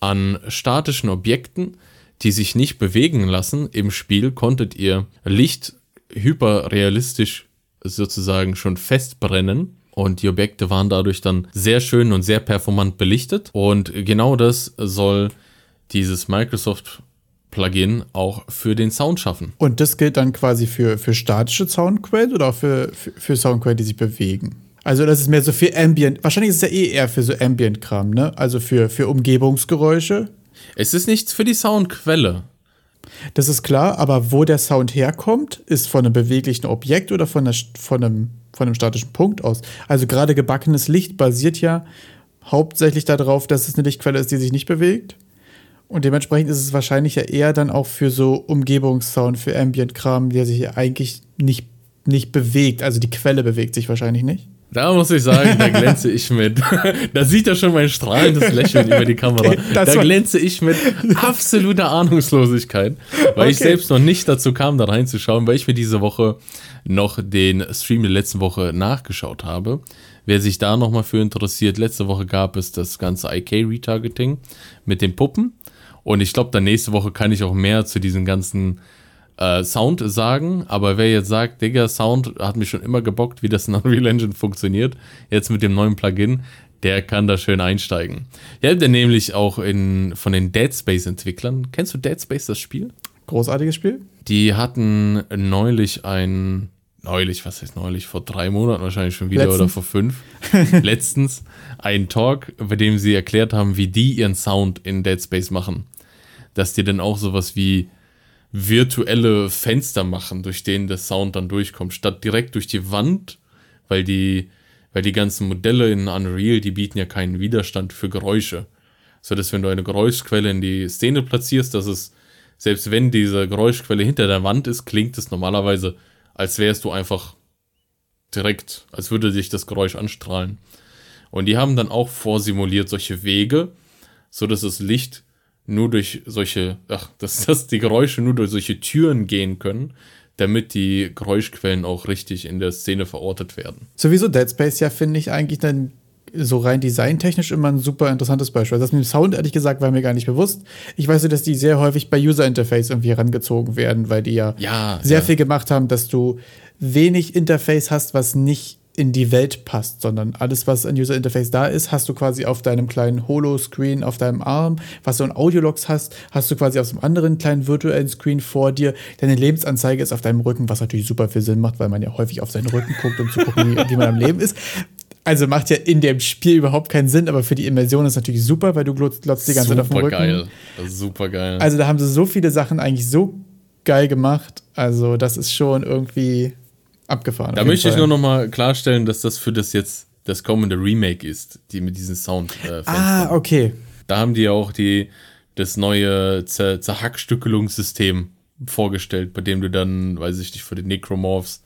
S1: An statischen Objekten, die sich nicht bewegen lassen im Spiel, konntet ihr Licht hyperrealistisch sozusagen schon festbrennen. Und die Objekte waren dadurch dann sehr schön und sehr performant belichtet. Und genau das soll dieses Microsoft Plugin auch für den Sound schaffen.
S2: Und das gilt dann quasi für, für statische Soundquellen oder auch für, für, für Soundquellen, die sich bewegen? Also das ist mehr so für Ambient. Wahrscheinlich ist es ja eh eher für so Ambient-Kram, ne? Also für, für Umgebungsgeräusche.
S1: Es ist nichts für die Soundquelle.
S2: Das ist klar, aber wo der Sound herkommt, ist von einem beweglichen Objekt oder von, einer, von, einem, von einem statischen Punkt aus. Also gerade gebackenes Licht basiert ja hauptsächlich darauf, dass es eine Lichtquelle ist, die sich nicht bewegt. Und dementsprechend ist es wahrscheinlich ja eher dann auch für so Umgebungssound, für Ambient-Kram, der sich eigentlich nicht, nicht bewegt. Also die Quelle bewegt sich wahrscheinlich nicht.
S1: Da muss ich sagen, da glänze ich mit. da sieht er schon mein strahlendes Lächeln über die Kamera. Okay, da glänze ich mit absoluter Ahnungslosigkeit, weil okay. ich selbst noch nicht dazu kam, da reinzuschauen, weil ich mir diese Woche noch den Stream der letzten Woche nachgeschaut habe. Wer sich da nochmal für interessiert, letzte Woche gab es das ganze IK-Retargeting mit den Puppen. Und ich glaube, dann nächste Woche kann ich auch mehr zu diesem ganzen äh, Sound sagen. Aber wer jetzt sagt, Digga, Sound hat mich schon immer gebockt, wie das in Unreal Engine funktioniert, jetzt mit dem neuen Plugin, der kann da schön einsteigen. Ja, der nämlich auch in, von den Dead Space-Entwicklern. Kennst du Dead Space, das Spiel?
S2: Großartiges Spiel.
S1: Die hatten neulich ein, neulich, was heißt neulich, vor drei Monaten wahrscheinlich schon wieder Letztens. oder vor fünf, letztens, einen Talk, bei dem sie erklärt haben, wie die ihren Sound in Dead Space machen dass die dann auch sowas wie virtuelle Fenster machen, durch denen der Sound dann durchkommt, statt direkt durch die Wand, weil die, weil die ganzen Modelle in Unreal, die bieten ja keinen Widerstand für Geräusche. So dass wenn du eine Geräuschquelle in die Szene platzierst, dass es, selbst wenn diese Geräuschquelle hinter der Wand ist, klingt es normalerweise, als wärst du einfach direkt, als würde sich das Geräusch anstrahlen. Und die haben dann auch vorsimuliert solche Wege, so dass das Licht nur durch solche, ach, dass, dass die Geräusche nur durch solche Türen gehen können, damit die Geräuschquellen auch richtig in der Szene verortet werden.
S2: Sowieso Dead Space ja, finde ich eigentlich dann so rein designtechnisch immer ein super interessantes Beispiel. Das mit dem Sound, ehrlich gesagt, war mir gar nicht bewusst. Ich weiß nur, dass die sehr häufig bei User Interface irgendwie herangezogen werden, weil die ja,
S1: ja
S2: sehr
S1: ja.
S2: viel gemacht haben, dass du wenig Interface hast, was nicht in die Welt passt, sondern alles, was an User Interface da ist, hast du quasi auf deinem kleinen Holo-Screen auf deinem Arm. Was du an Audiologs hast, hast du quasi auf einem anderen kleinen virtuellen Screen vor dir. Deine Lebensanzeige ist auf deinem Rücken, was natürlich super viel Sinn macht, weil man ja häufig auf seinen Rücken guckt, um zu gucken, wie, wie man am Leben ist. Also macht ja in dem Spiel überhaupt keinen Sinn, aber für die Immersion ist natürlich super, weil du glotzt die ganze Zeit auf dem Rücken. Super
S1: geil. Super geil.
S2: Also da haben sie so viele Sachen eigentlich so geil gemacht. Also das ist schon irgendwie abgefahren.
S1: Da möchte Fall. ich nur noch mal klarstellen, dass das für das jetzt das kommende Remake ist, die mit diesem Sound.
S2: Äh, ah, okay.
S1: Da haben die auch die das neue Zer Zerhackstückelungssystem vorgestellt, bei dem du dann, weiß ich nicht, für den Necromorphs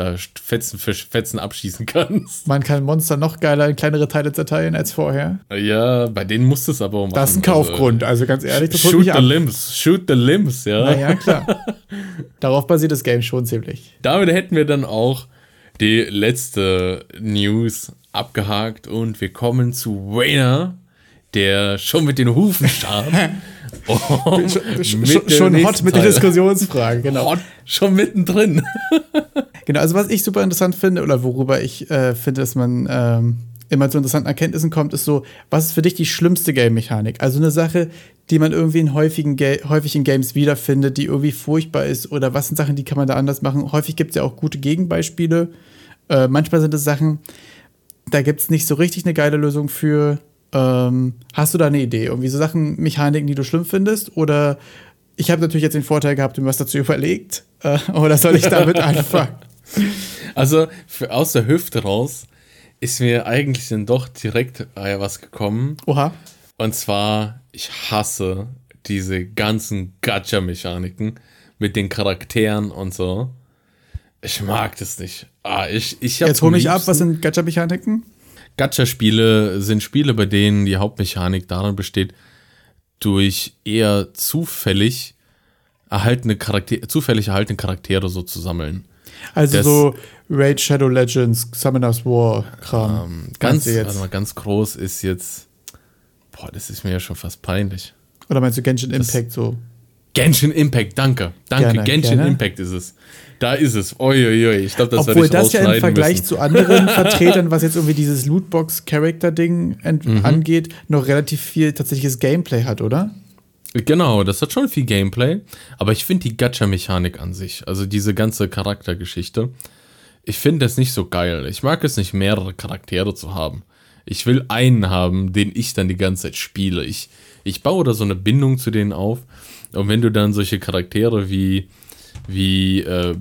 S1: da Fetzen für Fetzen abschießen kannst.
S2: Man kann Monster noch geiler in kleinere Teile zerteilen als vorher.
S1: Ja, bei denen musst du es aber
S2: machen. Das ist ein Kaufgrund, also, also ganz ehrlich, das
S1: Shoot the ab. limbs, shoot the limbs, ja.
S2: Naja, klar. Darauf basiert das Game schon ziemlich.
S1: Damit hätten wir dann auch die letzte News abgehakt und wir kommen zu Wayner, der schon mit den Hufen starb.
S2: Schon, schon hot mit den Diskussionsfragen, genau. Hot,
S1: schon mittendrin.
S2: Genau, also was ich super interessant finde oder worüber ich äh, finde, dass man ähm, immer zu interessanten Erkenntnissen kommt, ist so, was ist für dich die schlimmste Game-Mechanik? Also eine Sache, die man irgendwie in häufigen häufig in Games wiederfindet, die irgendwie furchtbar ist oder was sind Sachen, die kann man da anders machen? Häufig gibt es ja auch gute Gegenbeispiele. Äh, manchmal sind es Sachen, da gibt es nicht so richtig eine geile Lösung für. Ähm, hast du da eine Idee? Irgendwie so Sachen, Mechaniken, die du schlimm findest? Oder ich habe natürlich jetzt den Vorteil gehabt, du hast dazu überlegt. Äh, oder soll ich damit anfangen?
S1: Also für, aus der Hüfte raus ist mir eigentlich dann doch direkt äh, was gekommen.
S2: Oha.
S1: Und zwar, ich hasse diese ganzen Gacha-Mechaniken mit den Charakteren und so. Ich mag das nicht. Ah, ich, ich
S2: Jetzt hol mich ab, was sind Gacha-Mechaniken?
S1: Gacha-Spiele sind Spiele, bei denen die Hauptmechanik darin besteht, durch eher zufällig erhaltene Charaktere, zufällig erhaltene Charaktere so zu sammeln.
S2: Also das, so Raid Shadow Legends, Summoners War Kram.
S1: Ähm, ganz, jetzt? mal, ganz groß ist jetzt, boah, das ist mir ja schon fast peinlich.
S2: Oder meinst du Genshin Impact das, so?
S1: Genshin Impact, danke. Danke, gerne, Genshin gerne. Impact ist es. Da ist es. Uiuiui. Ich glaube, das
S2: Obwohl das ja im Vergleich müssen. zu anderen Vertretern, was jetzt irgendwie dieses Lootbox-Character-Ding mhm. angeht, noch relativ viel tatsächliches Gameplay hat, oder?
S1: Genau, das hat schon viel Gameplay. Aber ich finde die Gacha-Mechanik an sich, also diese ganze Charaktergeschichte, ich finde das nicht so geil. Ich mag es nicht, mehrere Charaktere zu haben. Ich will einen haben, den ich dann die ganze Zeit spiele. Ich, ich baue da so eine Bindung zu denen auf. Und wenn du dann solche Charaktere wie wie, äh,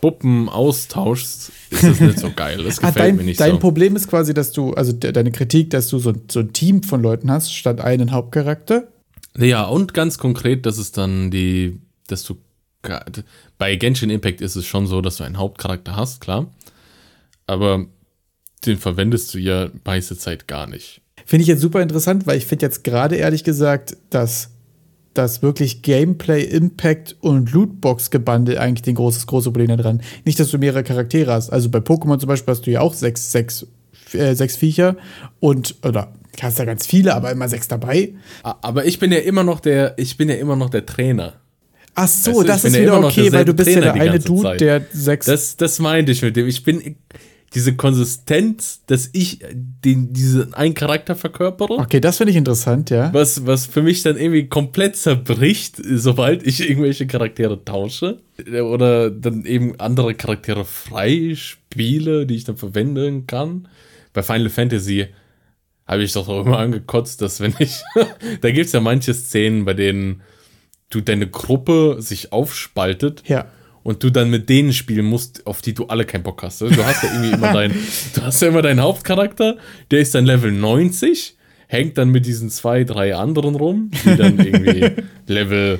S1: Puppen austauschst, ist das nicht so geil. Das
S2: Ah,
S1: gefällt
S2: dein,
S1: mir nicht
S2: dein
S1: so.
S2: Problem ist quasi, dass du, also de deine Kritik, dass du so, so ein Team von Leuten hast, statt einen Hauptcharakter.
S1: Ja, und ganz konkret, dass es dann die, dass du bei Genshin Impact ist es schon so, dass du einen Hauptcharakter hast, klar. Aber den verwendest du ja meiste Zeit gar nicht.
S2: Finde ich jetzt super interessant, weil ich finde jetzt gerade ehrlich gesagt, dass dass wirklich Gameplay, Impact und Lootbox-Gebundle eigentlich den großes, große Problem dran. Nicht, dass du mehrere Charaktere hast. Also bei Pokémon zum Beispiel hast du ja auch sechs, sechs, äh, sechs Viecher und, oder hast ja ganz viele, aber immer sechs dabei.
S1: Aber ich bin ja immer noch der, ich bin ja immer noch der Trainer.
S2: Ach so,
S1: Weißt du,
S2: das ist
S1: ja
S2: wieder okay, weil du bist ja
S1: Trainer
S2: der
S1: die
S2: eine Dude,
S1: Zeit.
S2: der sechs.
S1: Das, das meinte ich mit dem. Ich bin diese Konsistenz, dass ich den, diesen einen Charakter verkörpere.
S2: okay, das finde ich interessant, ja.
S1: Was, was für mich dann irgendwie komplett zerbricht, sobald ich irgendwelche Charaktere tausche. Oder dann eben andere Charaktere frei spiele, die ich dann verwenden kann. Bei Final Fantasy habe ich doch auch immer angekotzt, dass wenn ich. da gibt es ja manche Szenen, bei denen du deine Gruppe sich aufspaltet
S2: Ja.
S1: und du dann mit denen spielen musst, auf die du alle keinen Bock hast. Du hast ja irgendwie immer deinen, du hast ja immer deinen Hauptcharakter, der ist dann Level 90, hängt dann mit diesen zwei, drei anderen rum, die dann irgendwie Level,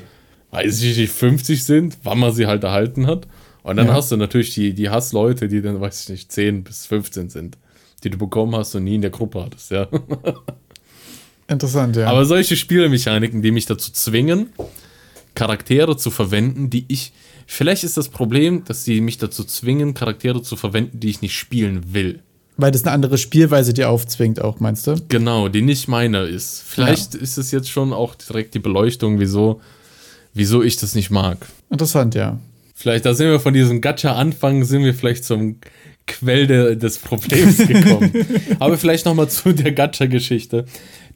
S1: weiß ich nicht, 50 sind, wann man sie halt erhalten hat. Und dann
S2: Ja.
S1: hast du natürlich die, die Hassleute, die dann, weiß ich nicht, 10 bis 15 sind, die du bekommen hast und nie in der Gruppe hattest, ja.
S2: Interessant, ja.
S1: Aber solche Spielmechaniken, die mich dazu zwingen, Charaktere zu verwenden, die ich. Vielleicht ist das Problem, dass sie mich dazu zwingen, Charaktere zu verwenden, die ich nicht spielen will.
S2: weil das eine andere Spielweise dir aufzwingt, auch, meinst du?
S1: Genau, die nicht meine ist. Vielleicht ist es jetzt schon auch direkt die Beleuchtung, wieso, wieso ich das nicht mag.
S2: Interessant, ja.
S1: Vielleicht, da sind wir von diesem Gacha-Anfang, sind wir vielleicht zum Quell de, des Problems gekommen. Aber vielleicht nochmal zu der Gacha-Geschichte.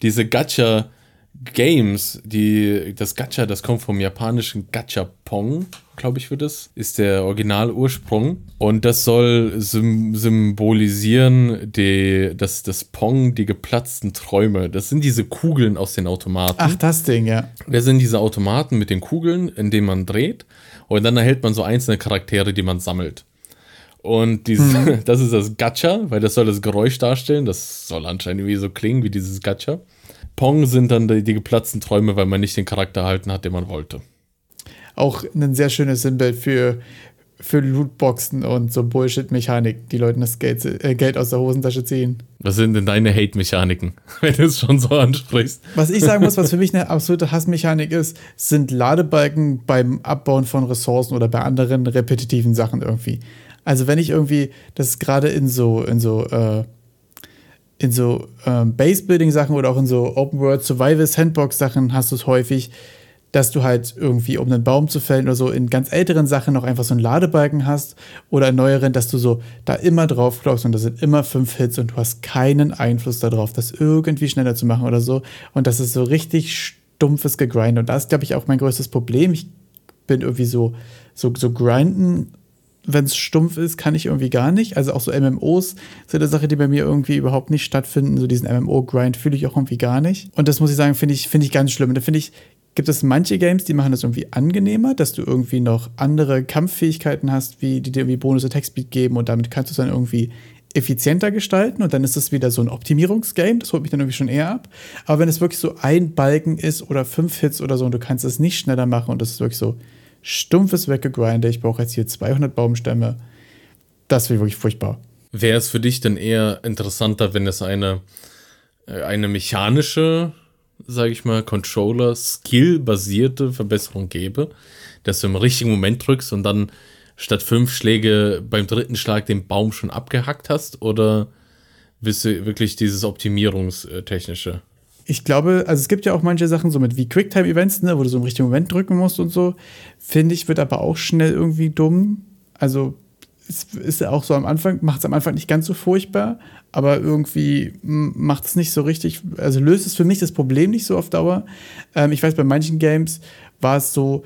S1: Diese Gacha-Games, die, das Gacha, das kommt vom japanischen Gacha-Pong, glaube ich, wird es, ist der Originalursprung. Und das soll sym symbolisieren, die, dass das Pong, die geplatzten Träume. Das sind diese Kugeln aus den Automaten.
S2: Ach, das Ding, ja.
S1: Das sind diese Automaten mit den Kugeln, in denen man dreht. Und dann erhält man so einzelne Charaktere, die man sammelt. Und dieses, das ist das Gacha, weil das soll das Geräusch darstellen. Das soll anscheinend irgendwie so klingen wie dieses Gacha. Pong sind dann die, die geplatzten Träume, weil man nicht den Charakter erhalten hat, den man wollte.
S2: Auch ein sehr schönes Sinnbild für, für Lootboxen und so Bullshit-Mechanik, die Leuten das Geld, äh, Geld aus der Hosentasche ziehen.
S1: Was sind denn deine Hate-Mechaniken, wenn du es schon so ansprichst?
S2: Was ich sagen muss, was für mich eine absolute Hassmechanik ist, sind Ladebalken beim Abbauen von Ressourcen oder bei anderen repetitiven Sachen irgendwie. Also wenn ich irgendwie, das gerade in so, in so, äh, in so ähm, Base-Building-Sachen oder auch in so Open-World-Survival-Sandbox-Sachen hast du es häufig, dass du halt irgendwie, um einen Baum zu fällen oder so, in ganz älteren Sachen noch einfach so einen Ladebalken hast oder in neueren, dass du so da immer drauf klopfst und das sind immer fünf Hits und du hast keinen Einfluss darauf, das irgendwie schneller zu machen oder so. Und das ist so richtig stumpfes Gegrind. Und das ist, glaube ich, auch mein größtes Problem. Ich bin irgendwie so, so, so grinden wenn es stumpf ist, kann ich irgendwie gar nicht. Also auch so MMOs sind eine Sache, die bei mir irgendwie überhaupt nicht stattfinden. So diesen MMO-Grind fühle ich auch irgendwie gar nicht. Und das muss ich sagen, finde ich, finde ich ganz schlimm. Und da finde ich, gibt es manche Games, die machen das irgendwie angenehmer, dass du irgendwie noch andere Kampffähigkeiten hast, wie die dir irgendwie Bonus-Attack-Speed geben und damit kannst du es dann irgendwie effizienter gestalten und dann ist es wieder so ein Optimierungsgame, das holt mich dann irgendwie schon eher ab. Aber wenn es wirklich so ein Balken ist oder fünf Hits oder so und du kannst es nicht schneller machen und das ist wirklich so stumpfes Weggegrindet, ich brauche jetzt hier 200 Baumstämme, das wäre wirklich furchtbar.
S1: Wäre es für dich denn eher interessanter, wenn es eine, äh, eine mechanische, sage ich mal, Controller-Skill-basierte Verbesserung gäbe, dass du im richtigen Moment drückst und dann statt fünf Schläge beim dritten Schlag den Baum schon abgehackt hast? Oder willst du wirklich dieses Optimierungstechnische?
S2: Ich glaube, also es gibt ja auch manche Sachen so mit wie Quicktime-Events, ne, wo du so im richtigen Moment drücken musst und so. Finde ich, wird aber auch schnell irgendwie dumm. Also es ist ja auch so am Anfang, macht es am Anfang nicht ganz so furchtbar, aber irgendwie macht es nicht so richtig, also löst es für mich das Problem nicht so auf Dauer. Ähm, ich weiß, bei manchen Games war es so,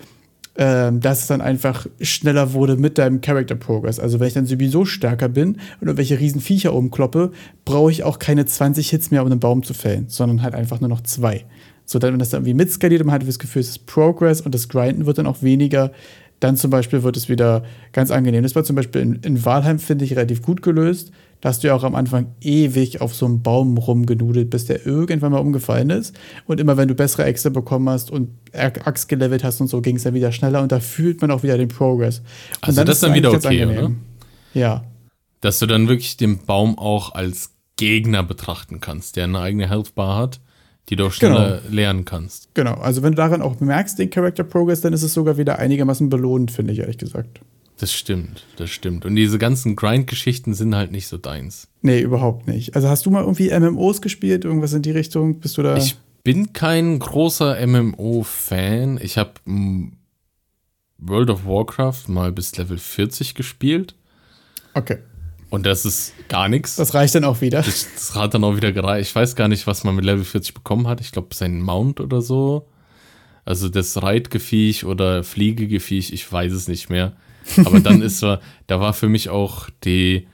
S2: ähm, dass es dann einfach schneller wurde mit deinem Character Progress. Also wenn ich dann sowieso stärker bin und irgendwelche riesen Viecher umkloppe, brauche ich auch keine 20 Hits mehr, um einen Baum zu fällen, sondern halt einfach nur noch zwei. So, dann, wenn das dann irgendwie mitskaliert man hat das Gefühl, es ist Progress und das Grinden wird dann auch weniger, dann zum Beispiel wird es wieder ganz angenehm. Das war zum Beispiel in, in Walheim, finde ich, relativ gut gelöst. Da hast du ja auch am Anfang ewig auf so einem Baum rumgenudelt, bis der irgendwann mal umgefallen ist. Und immer wenn du bessere Äxte bekommen hast und Axt gelevelt hast und so, ging es dann wieder schneller und da fühlt man auch wieder den Progress. Und
S1: also dann das ist dann wieder okay, oder?
S2: Ja.
S1: Dass du dann wirklich den Baum auch als Gegner betrachten kannst, der eine eigene Health Bar hat, die du auch schneller genau. lernen kannst.
S2: Genau, also wenn du daran auch merkst, den Character Progress, dann ist es sogar wieder einigermaßen belohnend, finde ich ehrlich gesagt.
S1: Das stimmt, das stimmt. Und diese ganzen Grind-Geschichten sind halt nicht so deins.
S2: Nee, überhaupt nicht. Also hast du mal irgendwie MMOs gespielt, irgendwas in die Richtung? Bist du da?
S1: Ich bin kein großer MMO-Fan. Ich habe hm, World of Warcraft mal bis Level 40 gespielt.
S2: Okay.
S1: Und das ist gar nichts.
S2: Das reicht dann auch wieder.
S1: Das, das, hat dann auch wieder gereicht. Ich weiß gar nicht, was man mit Level 40 bekommen hat. Ich glaube, sein Mount oder so. Also das Reitgefiech oder Fliegegefiech, ich weiß es nicht mehr. Aber dann ist er, da war für mich auch die,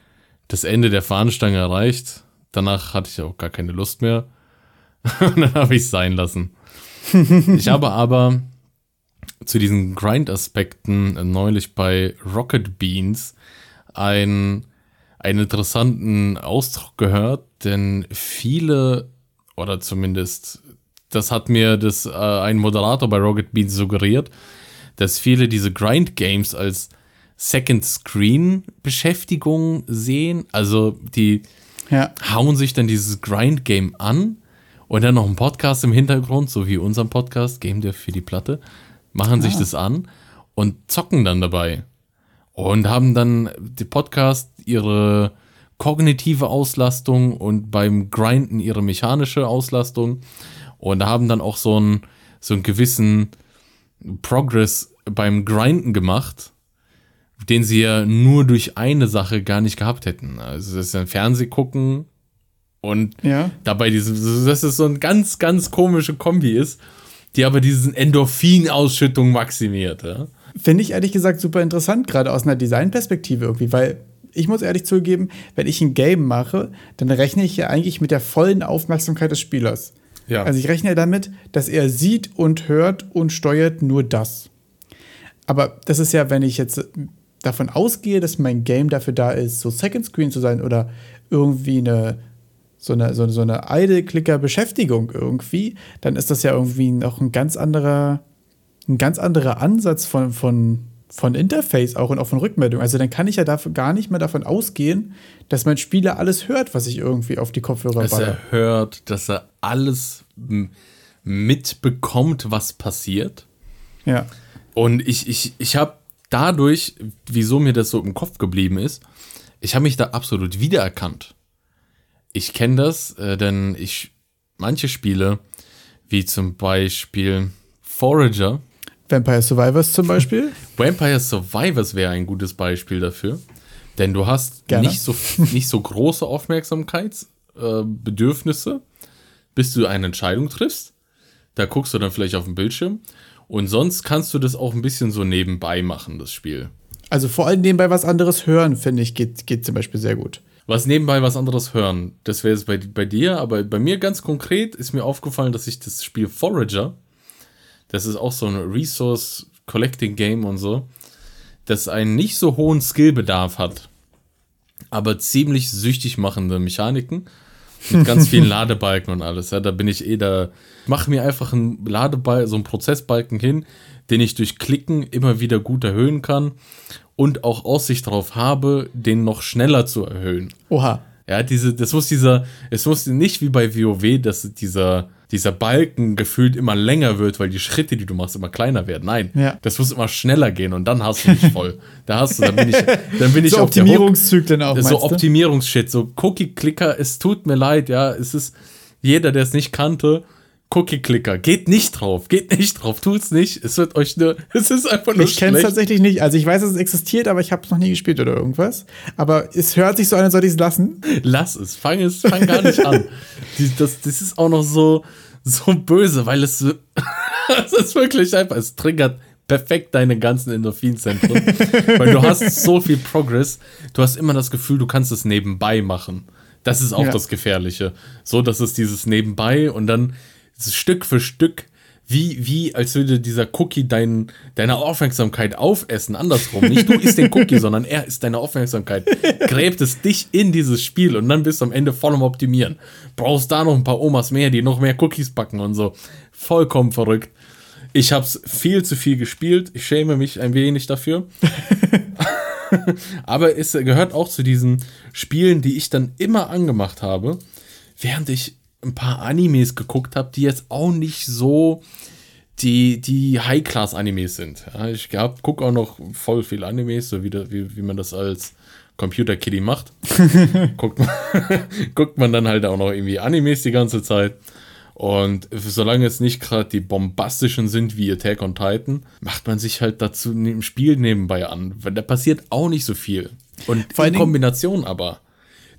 S1: das Ende der Fahnenstange erreicht. Danach hatte ich auch gar keine Lust mehr. Und dann habe ich es sein lassen. Ich habe aber zu diesen Grind-Aspekten neulich bei Rocket Beans ein, einen interessanten Ausdruck gehört, denn viele, oder zumindest, das hat mir das, äh, ein Moderator bei Rocket Beans suggeriert, dass viele diese Grind-Games als Second Screen Beschäftigung sehen. Also die ja. hauen sich dann dieses Grind Game an und dann noch ein Podcast im Hintergrund, so wie unserem Podcast, Game der für die Platte, machen ah. sich das an und zocken dann dabei. Und haben dann die Podcast ihre kognitive Auslastung und beim Grinden ihre mechanische Auslastung und haben dann auch so einen, so einen gewissen Progress beim Grinden gemacht den sie ja nur durch eine Sache gar nicht gehabt hätten. Also das ist ein Fernseh gucken und ja. dabei dieses, dass es so ein ganz, ganz komische Kombi ist, die aber diesen Endorphin-Ausschüttung maximiert. Ja?
S2: Finde ich ehrlich gesagt super interessant, gerade aus einer Designperspektive irgendwie, weil ich muss ehrlich zugeben, wenn ich ein Game mache, dann rechne ich ja eigentlich mit der vollen Aufmerksamkeit des Spielers. Ja. Also ich rechne damit, dass er sieht und hört und steuert nur das. Aber das ist ja, wenn ich jetzt davon ausgehe, dass mein Game dafür da ist, so Second Screen zu sein oder irgendwie eine so eine, so, so eine Idle-Clicker-Beschäftigung irgendwie, dann ist das ja irgendwie noch ein ganz anderer, ein ganz anderer Ansatz von, von, von Interface auch und auch von Rückmeldung. Also dann kann ich ja dafür gar nicht mehr davon ausgehen, dass mein Spieler alles hört, was ich irgendwie auf die Kopfhörer
S1: Dass baller. er hört, dass er alles mitbekommt, was passiert.
S2: Ja.
S1: Und ich, ich, ich habe dadurch, wieso mir das so im Kopf geblieben ist, ich habe mich da absolut wiedererkannt. Ich kenne das, äh, denn ich manche Spiele, wie zum Beispiel Forager.
S2: Vampire Survivors zum Beispiel.
S1: Vampire Survivors wäre ein gutes Beispiel dafür. Denn du hast nicht so, nicht so große Aufmerksamkeitsbedürfnisse, äh, bis du eine Entscheidung triffst. Da guckst du dann vielleicht auf den Bildschirm und sonst kannst du das auch ein bisschen so nebenbei machen, das Spiel.
S2: Also vor allem nebenbei was anderes hören, finde ich, geht, geht zum Beispiel sehr gut.
S1: Was nebenbei was anderes hören, das wäre jetzt bei, bei dir, aber bei mir ganz konkret ist mir aufgefallen, dass ich das Spiel Forager, das ist auch so ein Resource Collecting Game und so, das einen nicht so hohen Skillbedarf hat, aber ziemlich süchtig machende Mechaniken mit ganz vielen Ladebalken und alles. Ja, da bin ich eh da. Mach mir einfach einen Ladebalken, so einen Prozessbalken hin, den ich durch Klicken immer wieder gut erhöhen kann und auch Aussicht darauf habe, den noch schneller zu erhöhen.
S2: Oha.
S1: Ja, diese, das muss dieser, es muss nicht wie bei WoW, dass dieser dieser Balken gefühlt immer länger wird, weil die Schritte, die du machst, immer kleiner werden. Nein, ja. das muss immer schneller gehen und dann hast du dich voll. da hast du, dann bin ich, dann bin ich
S2: so Optimierungszyklen auch.
S1: So Optimierungsshit, so Cookie-Clicker, es tut mir leid, ja, es ist jeder, der es nicht kannte, Cookie-Clicker. Geht nicht drauf, geht nicht drauf, tut's nicht. Es wird euch nur, es ist einfach nur
S2: Ich kenne es tatsächlich nicht. Also ich weiß, dass es existiert, aber ich habe es noch nie gespielt oder irgendwas. Aber es hört sich so an, als soll ich es lassen.
S1: Lass es, fang es, fang gar nicht an. Die, das, das ist auch noch so, so böse, weil es, es ist wirklich einfach, es triggert perfekt deine ganzen Endorphinzentren. weil du hast so viel Progress, du hast immer das Gefühl, du kannst es nebenbei machen. Das ist auch ja. das Gefährliche. So, dass es dieses nebenbei und dann Stück für Stück wie, wie, als würde dieser Cookie dein, deine Aufmerksamkeit aufessen. Andersrum. Nicht du isst den Cookie, sondern er isst deine Aufmerksamkeit. Gräbt es dich in dieses Spiel und dann bist du am Ende voll am Optimieren. Brauchst da noch ein paar Omas mehr, die noch mehr Cookies backen und so. Vollkommen verrückt. Ich hab's viel zu viel gespielt. Ich schäme mich ein wenig dafür. Aber es gehört auch zu diesen Spielen, die ich dann immer angemacht habe, während ich ein paar Animes geguckt habe, die jetzt auch nicht so die, die High-Class-Animes sind. Ja, ich gucke auch noch voll viel Animes, so wie, wie, wie man das als Computer-Kitty macht. guckt, man, guckt man dann halt auch noch irgendwie Animes die ganze Zeit. Und solange es nicht gerade die bombastischen sind wie Attack on Titan, macht man sich halt dazu im Spiel nebenbei an. Weil da passiert auch nicht so viel. Und Vor in Kombination aber.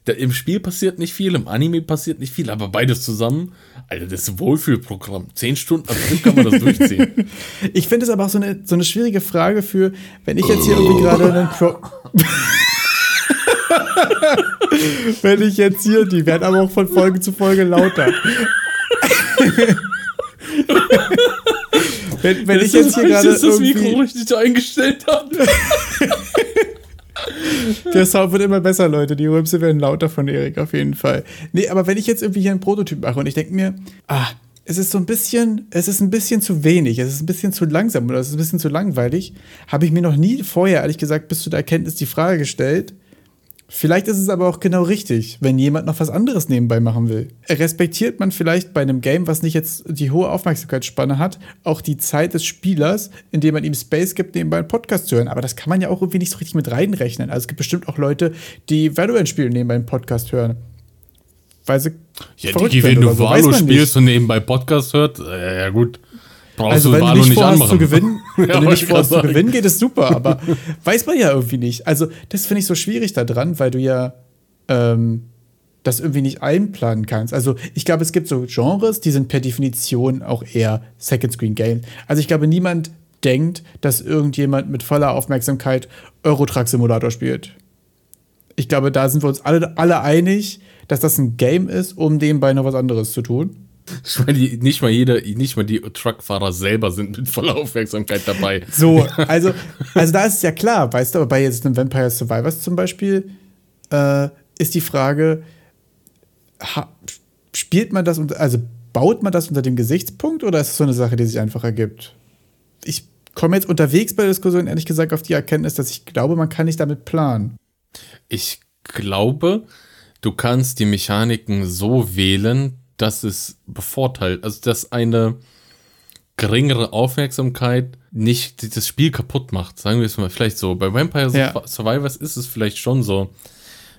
S1: Da, Im Spiel passiert nicht viel, im Anime passiert nicht viel, aber beides zusammen, Alter, das ist ein Wohlfühlprogramm. Zehn Stunden am Stück kann man das durchziehen.
S2: Ich finde es aber auch so eine, so eine schwierige Frage für, wenn ich jetzt hier irgendwie gerade einen Pro Wenn ich jetzt hier, die werden aber auch von Folge zu Folge lauter. wenn, wenn ich jetzt hier gerade.
S1: Das das Mikro richtig eingestellt habe.
S2: Der Sound wird immer besser, Leute. Die Rülpse werden lauter von Erik auf jeden Fall. Nee, aber wenn ich jetzt irgendwie hier einen Prototyp mache und ich denke mir, ah, es ist so ein bisschen, es ist ein bisschen zu wenig, es ist ein bisschen zu langsam oder es ist ein bisschen zu langweilig, habe ich mir noch nie vorher, ehrlich gesagt, bis zu der Erkenntnis die Frage gestellt, Vielleicht ist es aber auch genau richtig, wenn jemand noch was anderes nebenbei machen will. Respektiert man vielleicht bei einem Game, was nicht jetzt die hohe Aufmerksamkeitsspanne hat, auch die Zeit des Spielers, indem man ihm Space gibt, nebenbei einen Podcast zu hören. Aber das kann man ja auch irgendwie nicht so richtig mit reinrechnen. Also es gibt bestimmt auch Leute, die Valorant spielen, nebenbei einen Podcast hören. Weil sie.
S1: Ja, Digi, wenn du so, Valo spielst und nebenbei Podcast hört, äh, ja gut.
S2: Brauchst also, wenn du nicht, nicht vorhast zu gewinnen, ja, wenn du nicht vorhast zu gewinnen, geht es super, aber weiß man ja irgendwie nicht. Also, das finde ich so schwierig daran, weil du ja ähm, das irgendwie nicht einplanen kannst. Also, ich glaube, es gibt so Genres, die sind per Definition auch eher Second Screen Game. Also, ich glaube, niemand denkt, dass irgendjemand mit voller Aufmerksamkeit Eurotruck Simulator spielt. Ich glaube, da sind wir uns alle, alle einig, dass das ein Game ist, um nebenbei noch was anderes zu tun.
S1: Ich meine, nicht mal jeder, nicht mal die Truckfahrer selber sind mit voller Aufmerksamkeit dabei.
S2: So, also, also da ist es ja klar, weißt du, aber bei jetzt einem Vampire Survivors zum Beispiel äh, ist die Frage, ha, spielt man das, also baut man das unter dem Gesichtspunkt oder ist es so eine Sache, die sich einfach ergibt? Ich komme jetzt unterwegs bei der Diskussion ehrlich gesagt auf die Erkenntnis, dass ich glaube, man kann nicht damit planen.
S1: Ich glaube, du kannst die Mechaniken so wählen, dass es bevorteilt, also dass eine geringere Aufmerksamkeit nicht das Spiel kaputt macht, sagen wir es mal vielleicht so. Bei Vampire ja. Survivors ist es vielleicht schon so,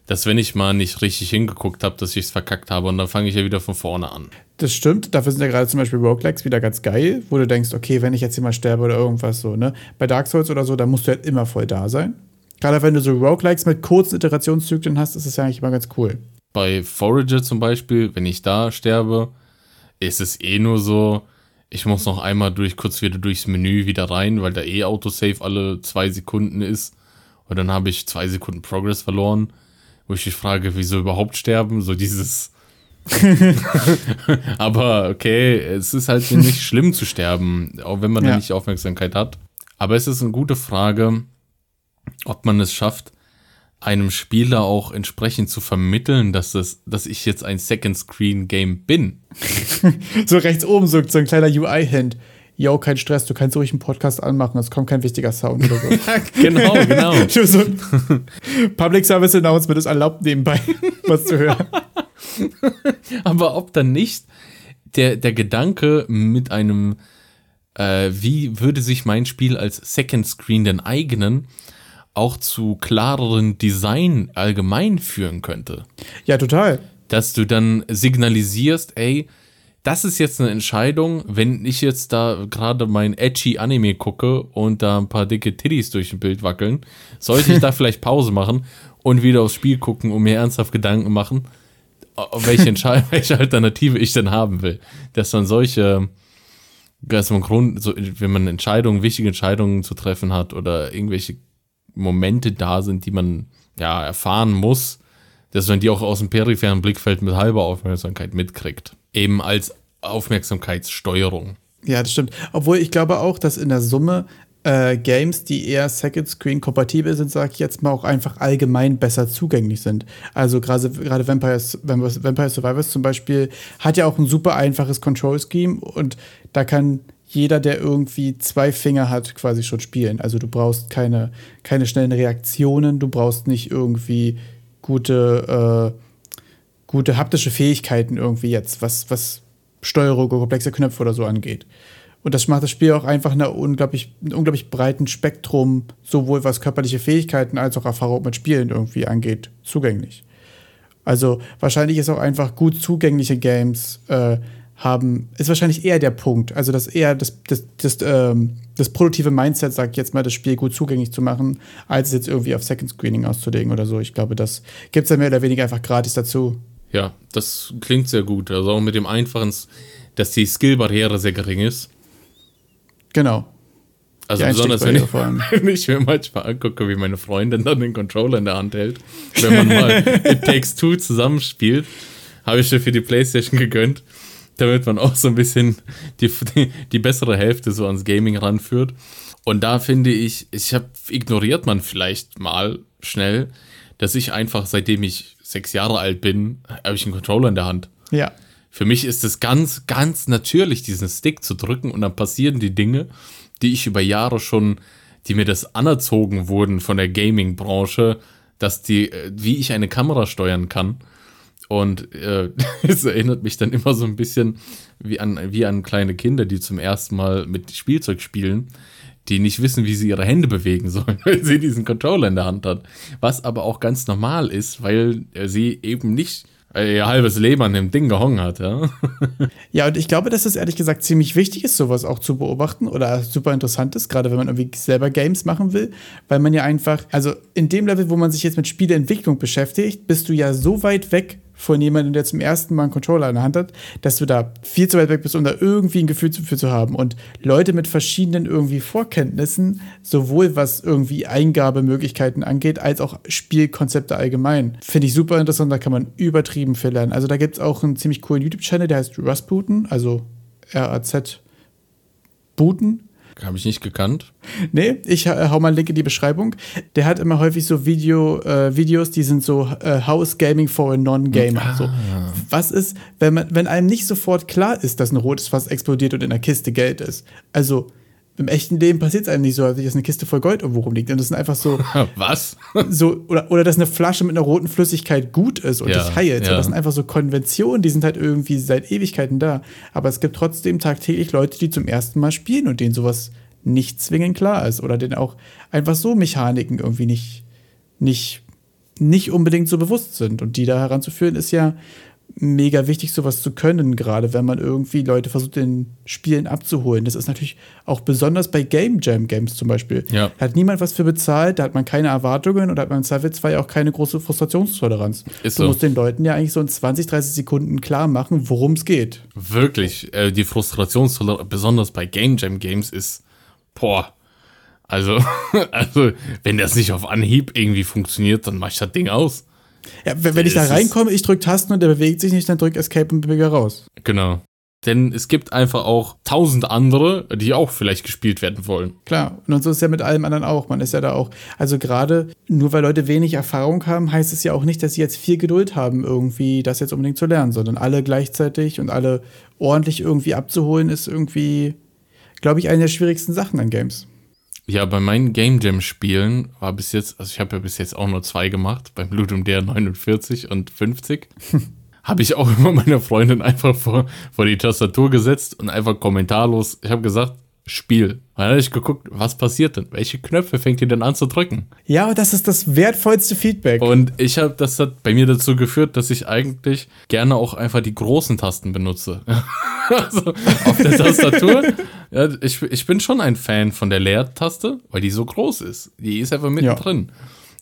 S1: dass wenn ich mal nicht richtig hingeguckt habe, dass ich es verkackt habe und dann fange ich ja wieder von vorne an.
S2: Das stimmt, dafür sind ja gerade zum Beispiel Roguelikes wieder ganz geil, wo du denkst, okay, wenn ich jetzt hier mal sterbe oder irgendwas so, ne? Bei Dark Souls oder so, da musst du halt immer voll da sein. Gerade wenn du so Roguelikes mit kurzen Iterationszyklen hast, ist es ja eigentlich immer ganz cool
S1: bei Forager zum Beispiel, wenn ich da sterbe, ist es eh nur so, ich muss noch einmal durch, kurz wieder durchs Menü wieder rein, weil da eh Autosave alle zwei Sekunden ist. Und dann habe ich zwei Sekunden Progress verloren, wo ich mich frage, wieso überhaupt sterben? So dieses. Aber okay, es ist halt nicht schlimm zu sterben, auch wenn man ja. da nicht Aufmerksamkeit hat. Aber es ist eine gute Frage, ob man es schafft, einem Spieler auch entsprechend zu vermitteln, dass, das, dass ich jetzt ein Second-Screen-Game bin.
S2: so rechts oben so, so ein kleiner UI-Hand. Yo, kein Stress, du kannst ruhig einen Podcast anmachen, es kommt kein wichtiger Sound oder so.
S1: genau, genau. so
S2: Public Service Announcement ist erlaubt, nebenbei was zu hören.
S1: Aber ob dann nicht der, der Gedanke mit einem, äh, wie würde sich mein Spiel als Second Screen denn eignen, auch zu klareren Design allgemein führen könnte.
S2: Ja, total.
S1: Dass du dann signalisierst, ey, das ist jetzt eine Entscheidung, wenn ich jetzt da gerade mein edgy Anime gucke und da ein paar dicke Titties durch ein Bild wackeln, sollte ich da vielleicht Pause machen und wieder aufs Spiel gucken und mir ernsthaft Gedanken machen, welche, welche Alternative ich denn haben will. Dass man solche, dass man Grund, so, wenn man Entscheidungen, wichtige Entscheidungen zu treffen hat oder irgendwelche Momente da sind, die man ja erfahren muss, dass man die auch aus dem peripheren Blickfeld mit halber Aufmerksamkeit mitkriegt. Eben als Aufmerksamkeitssteuerung.
S2: Ja, das stimmt. Obwohl ich glaube auch, dass in der Summe äh, Games, die eher Second Screen kompatibel sind, sag ich jetzt mal, auch einfach allgemein besser zugänglich sind. Also gerade Vampires, Vampire Survivors zum Beispiel hat ja auch ein super einfaches Control Scheme und da kann jeder, der irgendwie zwei Finger hat, quasi schon spielen. Also du brauchst keine, keine schnellen Reaktionen, du brauchst nicht irgendwie gute, äh, gute haptische Fähigkeiten irgendwie jetzt, was, was Steuerung, komplexe Knöpfe oder so angeht. Und das macht das Spiel auch einfach eine unglaublich, ein unglaublich breiten Spektrum, sowohl was körperliche Fähigkeiten als auch Erfahrung mit Spielen irgendwie angeht, zugänglich. Also wahrscheinlich ist auch einfach gut zugängliche Games äh, haben, ist wahrscheinlich eher der Punkt. Also das eher das, das, das, ähm, das produktive Mindset, sag ich jetzt mal, das Spiel gut zugänglich zu machen, als es jetzt irgendwie auf Second Screening auszulegen oder so. Ich glaube, das gibt es ja mehr oder weniger einfach gratis dazu.
S1: Ja, das klingt sehr gut. Also auch mit dem Einfachen, dass die Skillbarriere sehr gering ist.
S2: Genau.
S1: Also besonders wenn ich, wenn ich mir manchmal angucke, wie meine Freundin dann den Controller in der Hand hält, wenn man mal It Takes Two zusammenspielt, habe ich mir für die Playstation gegönnt, damit man auch so ein bisschen die, die, die bessere Hälfte so ans Gaming ranführt. Und da finde ich, ich habe ignoriert man vielleicht mal schnell, dass ich einfach, seitdem ich sechs Jahre alt bin, habe ich einen Controller in der Hand.
S2: Ja.
S1: Für mich ist es ganz, ganz natürlich, diesen Stick zu drücken und dann passieren die Dinge, die ich über Jahre schon, die mir das anerzogen wurden von der Gaming-Branche, dass die, äh, wie ich eine Kamera steuern kann. Und äh, es erinnert mich dann immer so ein bisschen wie an, wie an kleine Kinder, die zum ersten Mal mit Spielzeug spielen, die nicht wissen, wie sie ihre Hände bewegen sollen, weil sie diesen Controller in der Hand hat. Was aber auch ganz normal ist, weil äh, sie eben nicht äh, ihr halbes Leben an dem Ding gehongen hat, ja.
S2: Ja, und ich glaube, dass es ehrlich gesagt ziemlich wichtig ist, sowas auch zu beobachten oder super interessant ist, gerade wenn man irgendwie selber Games machen will, weil man ja einfach, also in dem Level, wo man sich jetzt mit Spieleentwicklung beschäftigt, bist du ja so weit weg von jemandem, der zum ersten Mal einen Controller in der Hand hat, dass du da viel zu weit weg bist, um da irgendwie ein Gefühl für zu haben. Und Leute mit verschiedenen irgendwie Vorkenntnissen, sowohl was irgendwie Eingabemöglichkeiten angeht, als auch Spielkonzepte allgemein, finde ich super interessant, da kann man übertrieben viel lernen. Also da gibt es auch einen ziemlich coolen YouTube-Channel, der heißt Rasputin, also R-A-Z Buten.
S1: Habe ich nicht gekannt.
S2: Nee, ich äh, hau mal einen Link in die Beschreibung. Der hat immer häufig so Video, äh, Videos, die sind so äh, House Gaming for a Non-Gamer.
S1: Ah.
S2: So, was ist, wenn, man, wenn einem nicht sofort klar ist, dass ein rotes Fass explodiert und in der Kiste Geld ist? Also im echten Leben passiert es einem nicht so, dass eine Kiste voll Gold irgendwo rumliegt. Und das sind einfach so,
S1: Was?
S2: so oder, oder dass eine Flasche mit einer roten Flüssigkeit gut ist und
S1: Ja,
S2: dich heilt.
S1: Ja.
S2: das sind einfach so Konventionen, die sind halt irgendwie seit Ewigkeiten da. Aber es gibt trotzdem tagtäglich Leute, die zum ersten Mal spielen und denen sowas nicht zwingend klar ist. Oder denen auch einfach so Mechaniken irgendwie nicht, nicht, nicht unbedingt so bewusst sind. Und die da heranzuführen, ist ja mega wichtig, sowas zu können, gerade wenn man irgendwie Leute versucht, in Spielen abzuholen. Das ist natürlich auch besonders bei Game Jam Games zum Beispiel.
S1: Ja.
S2: Da hat niemand was für bezahlt, da hat man keine Erwartungen und hat man im Zweifelsfall auch keine große Frustrationstoleranz.
S1: Ist
S2: du
S1: so.
S2: musst den Leuten ja eigentlich so in 20, 30 Sekunden klar machen, worum es geht.
S1: Wirklich, äh, die Frustrationstoleranz, besonders bei Game Jam Games, ist, boah. Also, also, wenn das nicht auf Anhieb irgendwie funktioniert, dann mach ich das Ding aus.
S2: Ja, wenn, wenn ich da reinkomme, ich drücke Tasten und der bewegt sich nicht, dann drück Escape und bewege raus.
S1: Genau. Denn es gibt einfach auch tausend andere, die auch vielleicht gespielt werden wollen.
S2: Klar, und so ist es ja mit allem anderen auch. Man ist ja da auch, also gerade nur weil Leute wenig Erfahrung haben, heißt es ja auch nicht, dass sie jetzt viel Geduld haben, irgendwie das jetzt unbedingt zu lernen, sondern alle gleichzeitig und alle ordentlich irgendwie abzuholen, ist irgendwie, glaube ich, eine der schwierigsten Sachen an Games.
S1: Ja, bei meinen Game Jam Spielen war bis jetzt, also ich habe ja bis jetzt auch nur zwei gemacht, beim Ludum Dare 49 und 50. habe ich auch immer meine Freundin einfach vor, vor die Tastatur gesetzt und einfach kommentarlos, ich habe gesagt, Spiel. Und dann habe ich geguckt, was passiert denn? Welche Knöpfe fängt ihr denn an zu drücken?
S2: Ja, das ist das wertvollste Feedback.
S1: Und ich habe, das hat bei mir dazu geführt, dass ich eigentlich gerne auch einfach die großen Tasten benutze. also auf der Tastatur. ja, ich, ich bin schon ein Fan von der Leertaste, weil die so groß ist. Die ist einfach mittendrin.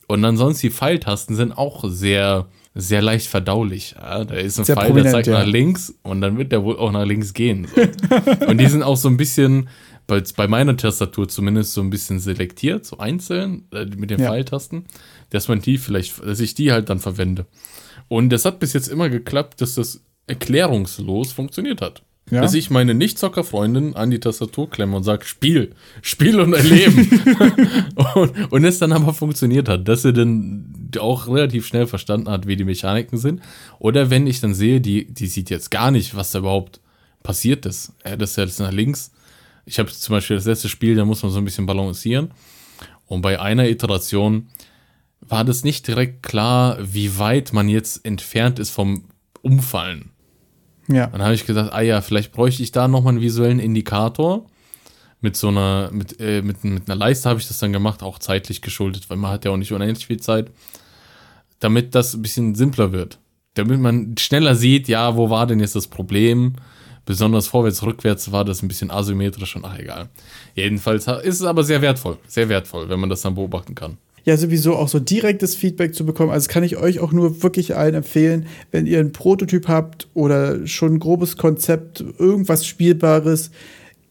S1: Und ansonsten die Pfeiltasten sind auch sehr, sehr leicht verdaulich. Ja, da ist ein
S2: Sehr
S1: Pfeil, der zeigt
S2: ja.
S1: nach links und dann wird der wohl auch nach links gehen. So. und die sind auch so ein bisschen, bei, bei meiner Tastatur zumindest so ein bisschen selektiert, so einzeln äh, mit den
S2: Ja.
S1: Pfeiltasten, dass man die vielleicht, dass ich die halt dann verwende. Und das hat bis jetzt immer geklappt, dass das erklärungslos funktioniert hat. Ja? Dass ich meine Nicht-Zocker-Freundin an die Tastatur klemme und sage, Spiel, Spiel und erleben. und, und es dann aber funktioniert hat, dass sie dann auch relativ schnell verstanden hat, wie die Mechaniken sind. Oder wenn ich dann sehe, die, die sieht jetzt gar nicht, was da überhaupt passiert ist. Ja, das ist jetzt nach links. Ich habe zum Beispiel das letzte Spiel, da muss man so ein bisschen balancieren. Und bei einer Iteration war das nicht direkt klar, wie weit man jetzt entfernt ist vom Umfallen. Ja. Dann habe ich gedacht, ah ja, vielleicht bräuchte ich da nochmal einen visuellen Indikator. Mit so einer, mit, äh, mit, mit einer Leiste habe ich das dann gemacht, auch zeitlich geschuldet, weil man hat ja auch nicht unendlich viel Zeit. Damit das ein bisschen simpler wird. Damit man schneller sieht, ja, wo war denn jetzt das Problem? Besonders vorwärts, rückwärts war das ein bisschen asymmetrisch und ach egal. Jedenfalls ist es aber sehr wertvoll, sehr wertvoll, wenn man das dann beobachten kann
S2: ja sowieso auch so direktes Feedback zu bekommen. Also kann ich euch auch nur wirklich allen empfehlen, wenn ihr einen Prototyp habt oder schon ein grobes Konzept, irgendwas Spielbares,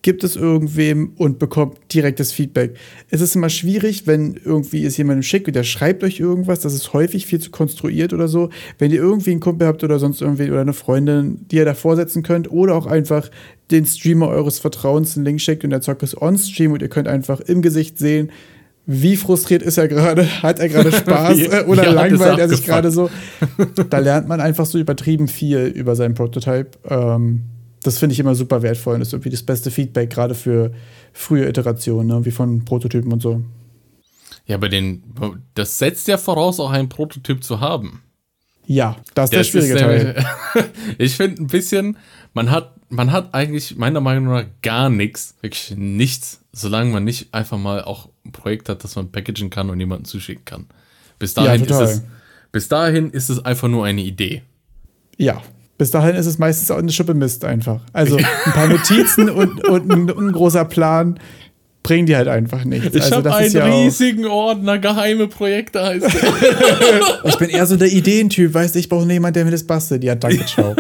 S2: gibt es irgendwem und bekommt direktes Feedback. Es ist immer schwierig, wenn irgendwie es jemandem schickt und der schreibt euch irgendwas, das ist häufig viel zu konstruiert oder so. Wenn ihr irgendwie einen Kumpel habt oder sonst irgendwie oder eine Freundin, die ihr davor setzen könnt oder auch einfach den Streamer eures Vertrauens einen Link schickt und der Zock ist on-stream und ihr könnt einfach im Gesicht sehen, wie frustriert ist er gerade? Hat er gerade Spaß äh, oder ja, langweilt er sich gerade so? Da lernt man einfach so übertrieben viel über seinen Prototype. Ähm, das finde ich immer super wertvoll und ist irgendwie das beste Feedback, gerade für frühe Iterationen, ne? wie von Prototypen und so.
S1: Ja, bei den, das setzt ja voraus, auch einen Prototyp zu haben.
S2: Ja, das ist der, der schwierige Teil.
S1: ich finde ein bisschen, man hat, man hat eigentlich meiner Meinung nach gar nichts, wirklich nichts, solange man nicht einfach mal auch ein Projekt hat, das man packagen kann und jemanden zuschicken kann. Bis dahin, ja, ist, es, bis dahin ist es einfach nur eine Idee.
S2: Ja, bis dahin ist es meistens auch eine Schippe Mist einfach. Also ein paar Notizen und, und ein, ein, großer Plan bringen die halt einfach nichts.
S1: Ich
S2: also,
S1: habe einen ja riesigen Ordner, geheime Projekte heißt
S2: Ich bin eher so der Ideentyp, weißt du, ich brauche jemanden, der mir das bastelt. Ja, danke, ciao.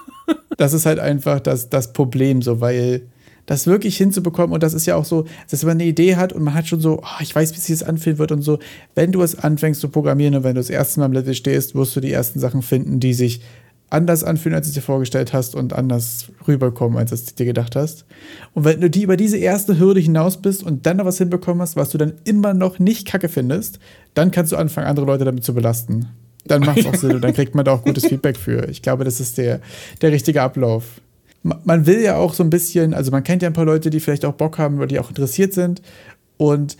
S2: das ist halt einfach das, das Problem, so, weil das wirklich hinzubekommen. Und das ist ja auch so, dass man eine Idee hat und man hat schon so, oh, ich weiß, wie sich das anfühlen wird und so. Wenn du es anfängst zu programmieren und wenn du das erste Mal am Level stehst, wirst du die ersten Sachen finden, die sich anders anfühlen, als du es dir vorgestellt hast und anders rüberkommen, als du es dir gedacht hast. Und wenn du die über diese erste Hürde hinaus bist und dann noch was hinbekommen hast, was du dann immer noch nicht kacke findest, dann kannst du anfangen, andere Leute damit zu belasten. Dann macht es auch Sinn und dann kriegt man da auch gutes Feedback für. Ich glaube, das ist der, der richtige Ablauf man will ja auch so ein bisschen, also man kennt ja ein paar Leute, die vielleicht auch Bock haben oder die auch interessiert sind. Und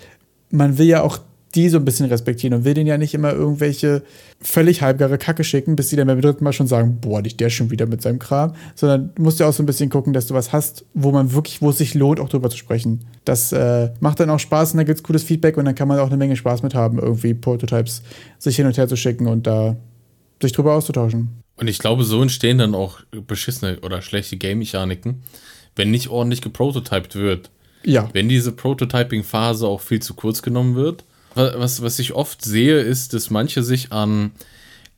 S2: man will ja auch die so ein bisschen respektieren und will denen ja nicht immer irgendwelche völlig halbgare Kacke schicken, bis die dann beim dritten Mal schon sagen, boah, nicht der schon wieder mit seinem Kram, sondern du musst ja auch so ein bisschen gucken, dass du was hast, wo man wirklich, wo es sich lohnt, auch drüber zu sprechen. Das äh, macht dann auch Spaß und da gibt es gutes Feedback und dann kann man auch eine Menge Spaß mit haben, irgendwie Prototypes sich hin und her zu schicken und da sich drüber auszutauschen.
S1: Und ich glaube, so entstehen dann auch beschissene oder schlechte Game-Mechaniken, wenn nicht ordentlich geprototyped wird. Ja. Wenn diese Prototyping-Phase auch viel zu kurz genommen wird. Was, was ich oft sehe, ist, dass manche sich an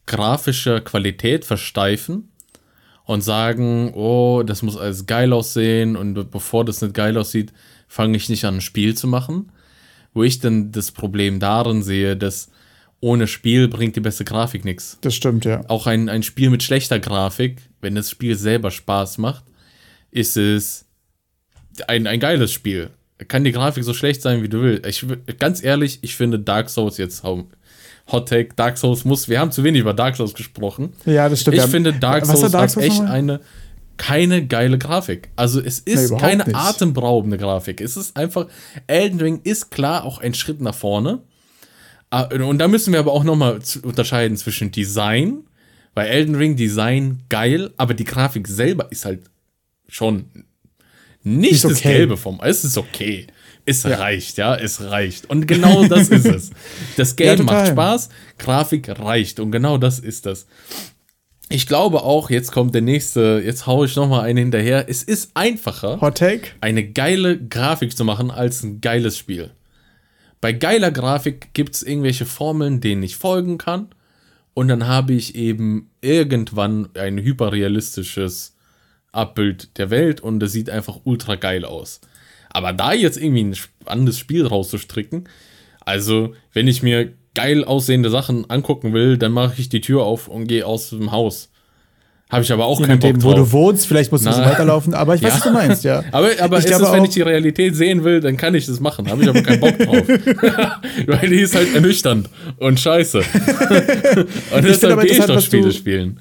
S1: grafischer Qualität versteifen und sagen, oh, das muss alles geil aussehen und bevor das nicht geil aussieht, fange ich nicht an, ein Spiel zu machen. Wo ich dann das Problem darin sehe, dass ohne Spiel bringt die beste Grafik nichts.
S2: Das stimmt, ja.
S1: Auch ein, ein Spiel mit schlechter Grafik, wenn das Spiel selber Spaß macht, ist es ein, ein geiles Spiel. Kann die Grafik so schlecht sein, wie du willst. Ich, ganz ehrlich, ich finde Dark Souls jetzt Hot Take, Dark Souls muss, wir haben zu wenig über Dark Souls gesprochen.
S2: Ja, das stimmt.
S1: Ich ja. finde Dark Souls, Dark Souls hat echt eine keine geile Grafik. Also es ist nee, keine nicht. atemberaubende Grafik. Es ist einfach, Elden Ring ist klar auch ein Schritt nach vorne. Ah, und da müssen wir aber auch nochmal unterscheiden zwischen Design, weil Elden Ring Design geil, aber die Grafik selber ist halt schon nicht ist das Gelbe vom. Es ist okay. Es ja. reicht, ja, es reicht. Und genau das ist es. Das Game ja, macht Spaß, Grafik reicht. Und genau das ist das. Ich glaube auch, jetzt kommt der nächste, jetzt haue ich nochmal einen hinterher. Es ist einfacher,
S2: Hot Take?
S1: eine geile Grafik zu machen als ein geiles Spiel. Bei geiler Grafik gibt es irgendwelche Formeln, denen ich folgen kann. Und dann habe ich eben irgendwann ein hyperrealistisches Abbild der Welt und das sieht einfach ultra geil aus. Aber da jetzt irgendwie ein spannendes Spiel rauszustricken, also wenn ich mir geil aussehende Sachen angucken will, dann mache ich die Tür auf und gehe aus dem Haus. Habe ich aber auch keinen Bock drauf.
S2: wo du wohnst, vielleicht musst du
S1: Na.
S2: weiterlaufen, aber ich weiß,
S1: Ja.
S2: was du meinst, ja.
S1: Aber, aber
S2: Ich
S1: es ist, wenn
S2: auch-
S1: ich die Realität sehen will, dann kann ich das machen. Habe ich aber keinen Bock drauf. Weil die ist halt ernüchternd und scheiße. und
S2: finde
S1: deshalb gehe ich doch Spiele spielen.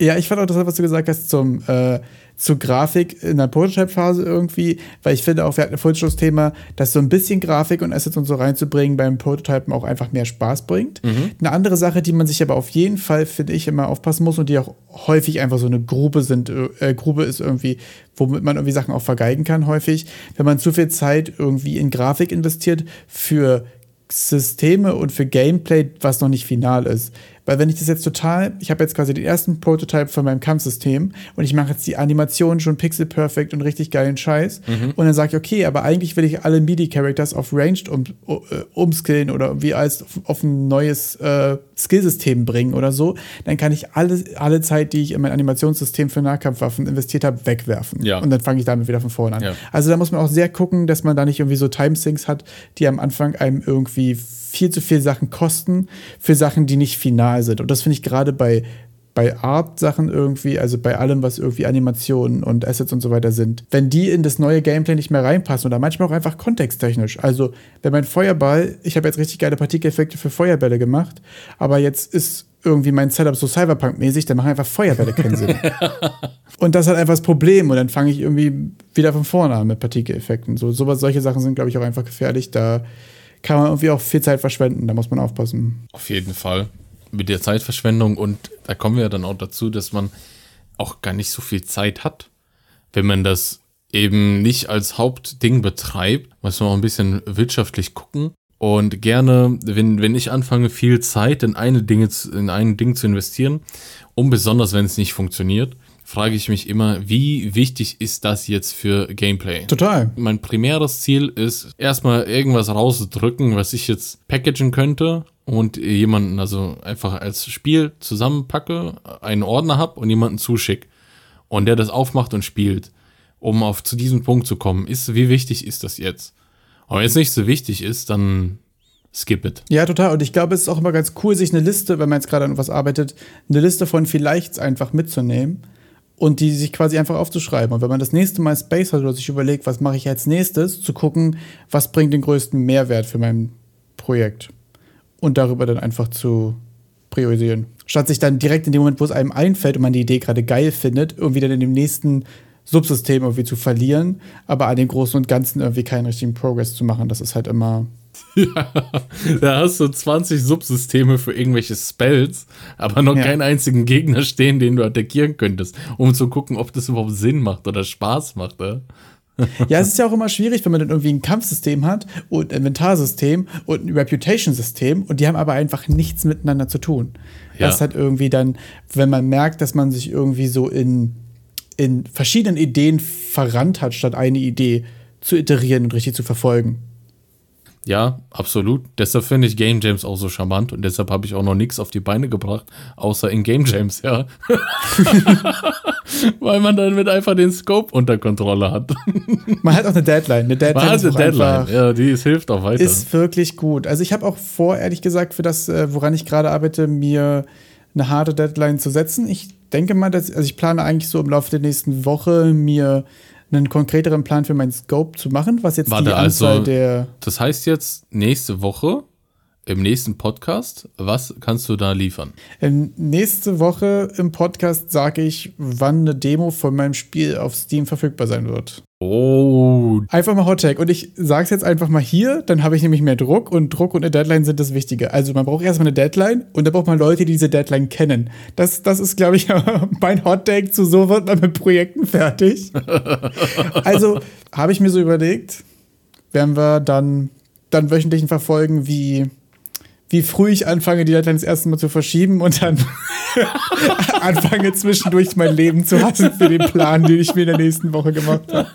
S2: Ja, ich fand auch interessant, was du gesagt hast zum, äh, zur Grafik in der Prototype-Phase irgendwie, weil ich finde auch, wir hatten ein vorhin schon das Thema, dass so ein bisschen Grafik und Assets und so reinzubringen beim Prototypen auch einfach mehr Spaß bringt. Eine andere Sache, die man sich aber auf jeden Fall, finde ich, immer aufpassen muss und die auch häufig einfach so eine Grube sind, äh, Grube ist irgendwie, womit man irgendwie Sachen auch vergeigen kann häufig, wenn man zu viel Zeit irgendwie in Grafik investiert für Systeme und für Gameplay, was noch nicht final ist. Weil wenn ich das jetzt total, ich habe jetzt quasi den ersten Prototype von meinem Kampfsystem und ich mache jetzt die Animation schon pixel perfect und richtig geilen Scheiß und dann sage ich, okay, aber eigentlich will ich alle MIDI-Characters auf Ranged um, uh, umskillen oder wie als auf, auf ein neues äh, Skillsystem bringen oder so, dann kann ich alle, alle Zeit, die ich in mein Animationssystem für Nahkampfwaffen investiert habe, wegwerfen.
S1: Ja.
S2: Und dann fange ich damit wieder von vorne an.
S1: Ja.
S2: Also da muss man auch sehr gucken, dass man da nicht irgendwie so Timesinks hat, die am Anfang einem irgendwie viel zu viel Sachen kosten für Sachen, die nicht final sind. Und das finde ich gerade bei, bei Art-Sachen irgendwie, also bei allem, was irgendwie Animationen und Assets und so weiter sind, wenn die in das neue Gameplay nicht mehr reinpassen oder manchmal auch einfach kontexttechnisch. Also, wenn mein Feuerball, ich habe jetzt richtig geile Partikeleffekte für Feuerbälle gemacht, aber jetzt ist irgendwie mein Setup so Cyberpunk-mäßig, dann machen einfach Feuerbälle keinen Sinn. Und das halt einfach das Problem. Und dann fange ich irgendwie wieder von vorne an mit Partikeleffekten. So, sowas, solche Sachen sind, glaube ich, auch einfach gefährlich. Da kann man irgendwie auch viel Zeit verschwenden. Da muss man aufpassen.
S1: Auf jeden Fall. Mit der Zeitverschwendung und da kommen wir ja dann auch dazu, dass man auch gar nicht so viel Zeit hat. Wenn man das eben nicht als Hauptding betreibt, muss man auch ein bisschen wirtschaftlich gucken. Und gerne, wenn, wenn ich anfange, viel Zeit in eine Dinge, in ein Ding zu investieren, und besonders wenn es nicht funktioniert, frage ich mich immer, wie wichtig ist das jetzt für Gameplay?
S2: Total.
S1: Mein primäres Ziel ist, erstmal irgendwas rauszudrücken, was ich jetzt packagen könnte und jemanden also einfach als Spiel zusammenpacke, einen Ordner hab und jemanden zuschick. Und der das aufmacht und spielt. Um auf zu diesem Punkt zu kommen, ist, wie wichtig ist das jetzt? Und wenn es nicht so wichtig ist, dann skip it.
S2: Ja, total. Und ich glaube, es ist auch immer ganz cool, sich eine Liste, wenn man jetzt gerade an was arbeitet, eine Liste von Vielleichts einfach mitzunehmen und die sich quasi einfach aufzuschreiben. Und wenn man das nächste Mal Space hat oder sich überlegt, was mache ich als nächstes, zu gucken, was bringt den größten Mehrwert für mein Projekt. Und darüber dann einfach zu priorisieren. Statt sich dann direkt in dem Moment, wo es einem einfällt und man die Idee gerade geil findet, irgendwie dann in dem nächsten Subsystem irgendwie zu verlieren, aber an dem Großen und Ganzen irgendwie keinen richtigen Progress zu machen. Das ist halt immer.
S1: Da hast du 20 Subsysteme für irgendwelche Spells, aber noch
S2: Ja.
S1: keinen einzigen Gegner stehen, den du attackieren könntest, um zu gucken, ob das überhaupt Sinn macht oder Spaß macht. Ja?
S2: Ja, es ist ja auch immer schwierig, wenn man dann irgendwie ein Kampfsystem hat und ein Inventarsystem und ein Reputation-System und die haben aber einfach nichts miteinander zu tun.
S1: Ja.
S2: Das hat irgendwie dann, wenn man merkt, dass man sich irgendwie so in, in verschiedenen Ideen verrannt hat, statt eine Idee zu iterieren und richtig zu verfolgen.
S1: Ja, absolut. Deshalb finde ich Game Jams auch so charmant und deshalb habe ich auch noch nichts auf die Beine gebracht, außer in Game Jams, ja. Weil man dann mit einfach den Scope unter Kontrolle hat.
S2: Man hat auch eine Deadline. Eine Deadline,
S1: Man hat
S2: ist
S1: eine Deadline, ja, die ist, hilft auch weiter.
S2: ist wirklich gut. Also ich habe auch vor, ehrlich gesagt, für das, äh, woran ich gerade arbeite, mir eine harte Deadline zu setzen. Ich denke mal, dass, also ich plane eigentlich so im Laufe der nächsten Woche mir einen konkreteren Plan für meinen Scope zu machen, was jetzt
S1: Warte,
S2: die Anzahl
S1: also-
S2: der
S1: Das heißt jetzt nächste Woche im nächsten Podcast, was kannst du da liefern?
S2: ähm, nächste Woche im Podcast sage ich, wann eine Demo von meinem Spiel auf Steam verfügbar sein wird.
S1: Oh,
S2: Einfach mal Hot Take. Und ich sage es jetzt einfach mal hier, dann habe ich nämlich mehr Druck und Druck und eine Deadline sind das Wichtige. Also man braucht erstmal eine Deadline und dann braucht man Leute, die diese Deadline kennen. Das, das ist, glaube ich, mein Hot Take zu so wird man mit Projekten fertig. also habe ich mir so überlegt, werden wir dann, dann wöchentlichen verfolgen, wie, wie früh ich anfange, die Deadline das erste Mal zu verschieben und dann anfange zwischendurch mein Leben zu hassen für den Plan, den ich mir in der nächsten Woche gemacht habe.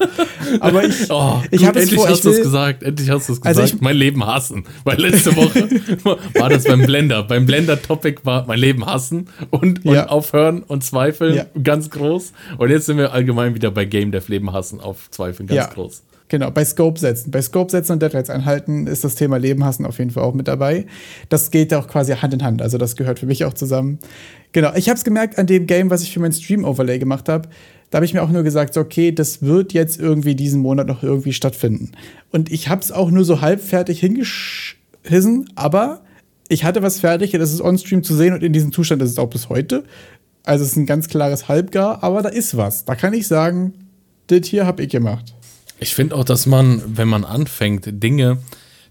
S2: Aber ich,
S1: oh
S2: ich habe
S1: endlich
S2: vor,
S1: hast du es gesagt, endlich hast du es
S2: Also
S1: gesagt.
S2: ich-
S1: mein Leben hassen. Weil letzte Woche war das beim Blender. Beim Blender-Topic war mein Leben hassen und, und
S2: Ja.
S1: aufhören und zweifeln
S2: Ja.
S1: ganz groß. Und jetzt sind wir allgemein wieder bei Game Dev Leben hassen auf Zweifeln ganz
S2: Ja.
S1: groß.
S2: Genau, bei Scope setzen. Bei Scope setzen und Deadlines einhalten ist das Thema Leben hassen auf jeden Fall auch mit dabei. Das geht auch quasi Hand in Hand. Also das gehört für mich auch zusammen. Genau, ich habe es gemerkt an dem Game, was ich für mein Stream-Overlay gemacht habe. Da habe ich mir auch nur gesagt, okay, das wird jetzt irgendwie diesen Monat noch irgendwie stattfinden. Und ich habe es auch nur so halb fertig hingeschissen, aber ich hatte was fertig, das ist on-stream zu sehen und in diesem Zustand ist es auch bis heute. Also es ist ein ganz klares Halbgar, aber da ist was. Da kann ich sagen, das hier habe ich gemacht.
S1: Ich finde auch, dass man, wenn man anfängt, Dinge,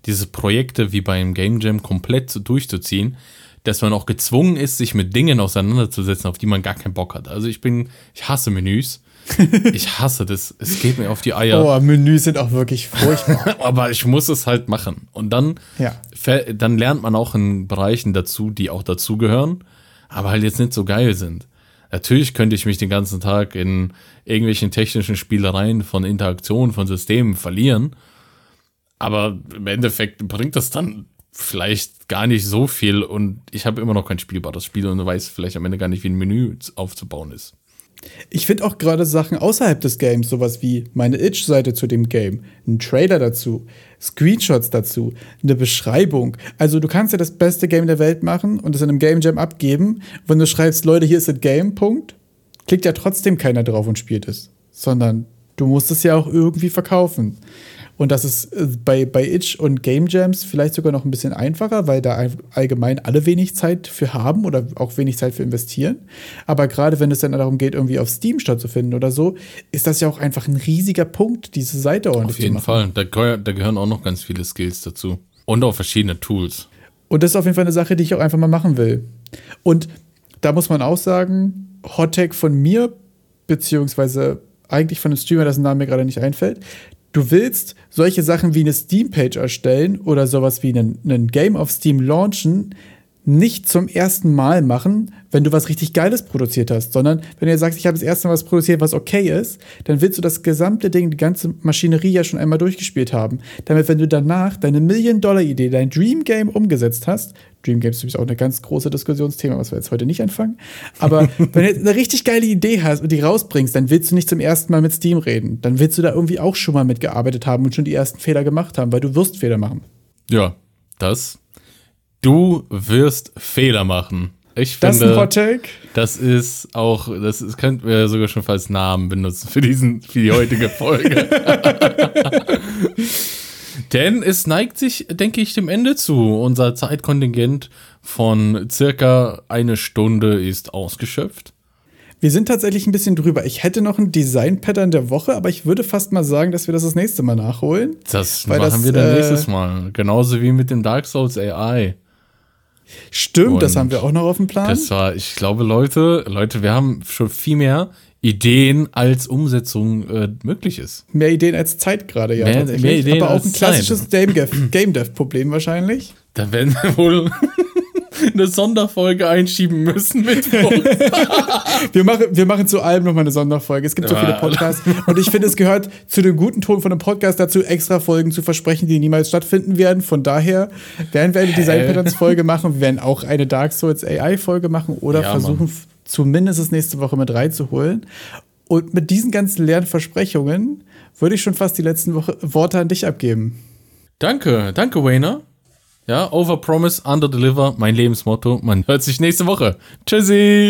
S1: diese Projekte wie beim Game Jam komplett durchzuziehen, dass man auch gezwungen ist, sich mit Dingen auseinanderzusetzen, auf die man gar keinen Bock hat. Also ich bin, ich hasse Menüs. ich hasse das. Es geht mir auf die Eier.
S2: Oh, Menüs sind auch wirklich furchtbar.
S1: Aber ich muss es halt machen. Und dann,
S2: ja.
S1: dann lernt man auch in Bereichen dazu, die auch dazugehören, aber halt jetzt nicht so geil sind. Natürlich könnte ich mich den ganzen Tag in irgendwelchen technischen Spielereien von Interaktionen, von Systemen verlieren. Aber im Endeffekt bringt das dann vielleicht gar nicht so viel und ich habe immer noch kein spielbares Spiel und weiß vielleicht am Ende gar nicht, wie ein Menü aufzubauen ist.
S2: Ich finde auch gerade Sachen außerhalb des Games, sowas wie meine Itch-Seite zu dem Game, ein Trailer dazu, Screenshots dazu, eine Beschreibung. Also du kannst ja das beste Game der Welt machen und es in einem Game Jam abgeben. Wenn du schreibst, Leute, hier ist das Game, Punkt, klickt ja trotzdem keiner drauf und spielt es. Sondern du musst es ja auch irgendwie verkaufen. Und das ist äh, bei, bei Itch und Game Jams vielleicht sogar noch ein bisschen einfacher, weil da allgemein alle wenig Zeit für haben oder auch wenig Zeit für investieren. Aber gerade wenn es dann darum geht, irgendwie auf Steam stattzufinden oder so, ist das ja auch einfach ein riesiger Punkt, diese Seite ordentlich
S1: zu machen. Auf jeden Fall. Da, da gehören auch noch ganz viele Skills dazu. Und auch verschiedene Tools.
S2: Und das ist auf jeden Fall eine Sache, die ich auch einfach mal machen will. Und da muss man auch sagen, Hot von mir, beziehungsweise eigentlich von einem Streamer, dessen Name mir gerade nicht einfällt, du willst solche Sachen wie eine Steam-Page erstellen oder sowas wie einen, einen Game auf Steam launchen, nicht zum ersten Mal machen, wenn du was richtig Geiles produziert hast, sondern wenn du sagst, ich habe das erste Mal was produziert, was okay ist, dann willst du das gesamte Ding, die ganze Maschinerie ja schon einmal durchgespielt haben. Damit, wenn du danach deine Million-Dollar-Idee, dein Dream Game umgesetzt hast, Dream Games ist übrigens auch ein ganz großes Diskussionsthema, was wir jetzt heute nicht anfangen, aber wenn du eine richtig geile Idee hast und die rausbringst, dann willst du nicht zum ersten Mal mit Steam reden. Dann willst du da irgendwie auch schon mal mitgearbeitet haben und schon die ersten Fehler gemacht haben, weil du wirst Fehler machen.
S1: Ja, das Du wirst Fehler machen. Ich
S2: finde, das ist ein Hot Take.
S1: Das ist auch, das ist, könnten wir sogar schon als Namen benutzen für diesen, für die heutige Folge. Denn es neigt sich, denke ich, dem Ende zu. Unser Zeitkontingent von circa eine Stunde ist ausgeschöpft.
S2: Wir sind tatsächlich ein bisschen drüber. Ich hätte noch ein Design-Pattern der Woche, aber ich würde fast mal sagen, dass wir das das nächste Mal nachholen.
S1: Das machen das, wir dann äh, nächstes Mal. Genauso wie mit dem Dark Souls AI.
S2: Stimmt, und das haben wir auch noch auf dem Plan.
S1: Das war, ich glaube, Leute, Leute, wir haben schon viel mehr Ideen als Umsetzung äh, möglich ist.
S2: Mehr Ideen als Zeit gerade, ja.
S1: Mehr, mehr Ideen
S2: Aber auch ein klassisches Game Dev-Problem wahrscheinlich.
S1: Da werden wir wohl eine Sonderfolge einschieben müssen mit
S2: wir, machen, wir machen zu allem nochmal eine Sonderfolge. Es gibt so viele Podcasts. Und ich finde, es gehört zu dem guten Ton von einem Podcast dazu, extra Folgen zu versprechen, die niemals stattfinden werden. Von daher werden wir eine Design Patterns Folge machen. Wir werden auch eine Dark Souls AI Folge machen oder ja, versuchen, Mann. zumindest das nächste Woche mit reinzuholen. Und mit diesen ganzen leeren Versprechungen würde ich schon fast die letzten Woche Worte an dich abgeben.
S1: Danke, danke, Wayner. Ja, overpromise, underdeliver, mein Lebensmotto. Man hört sich nächste Woche. Tschüssi!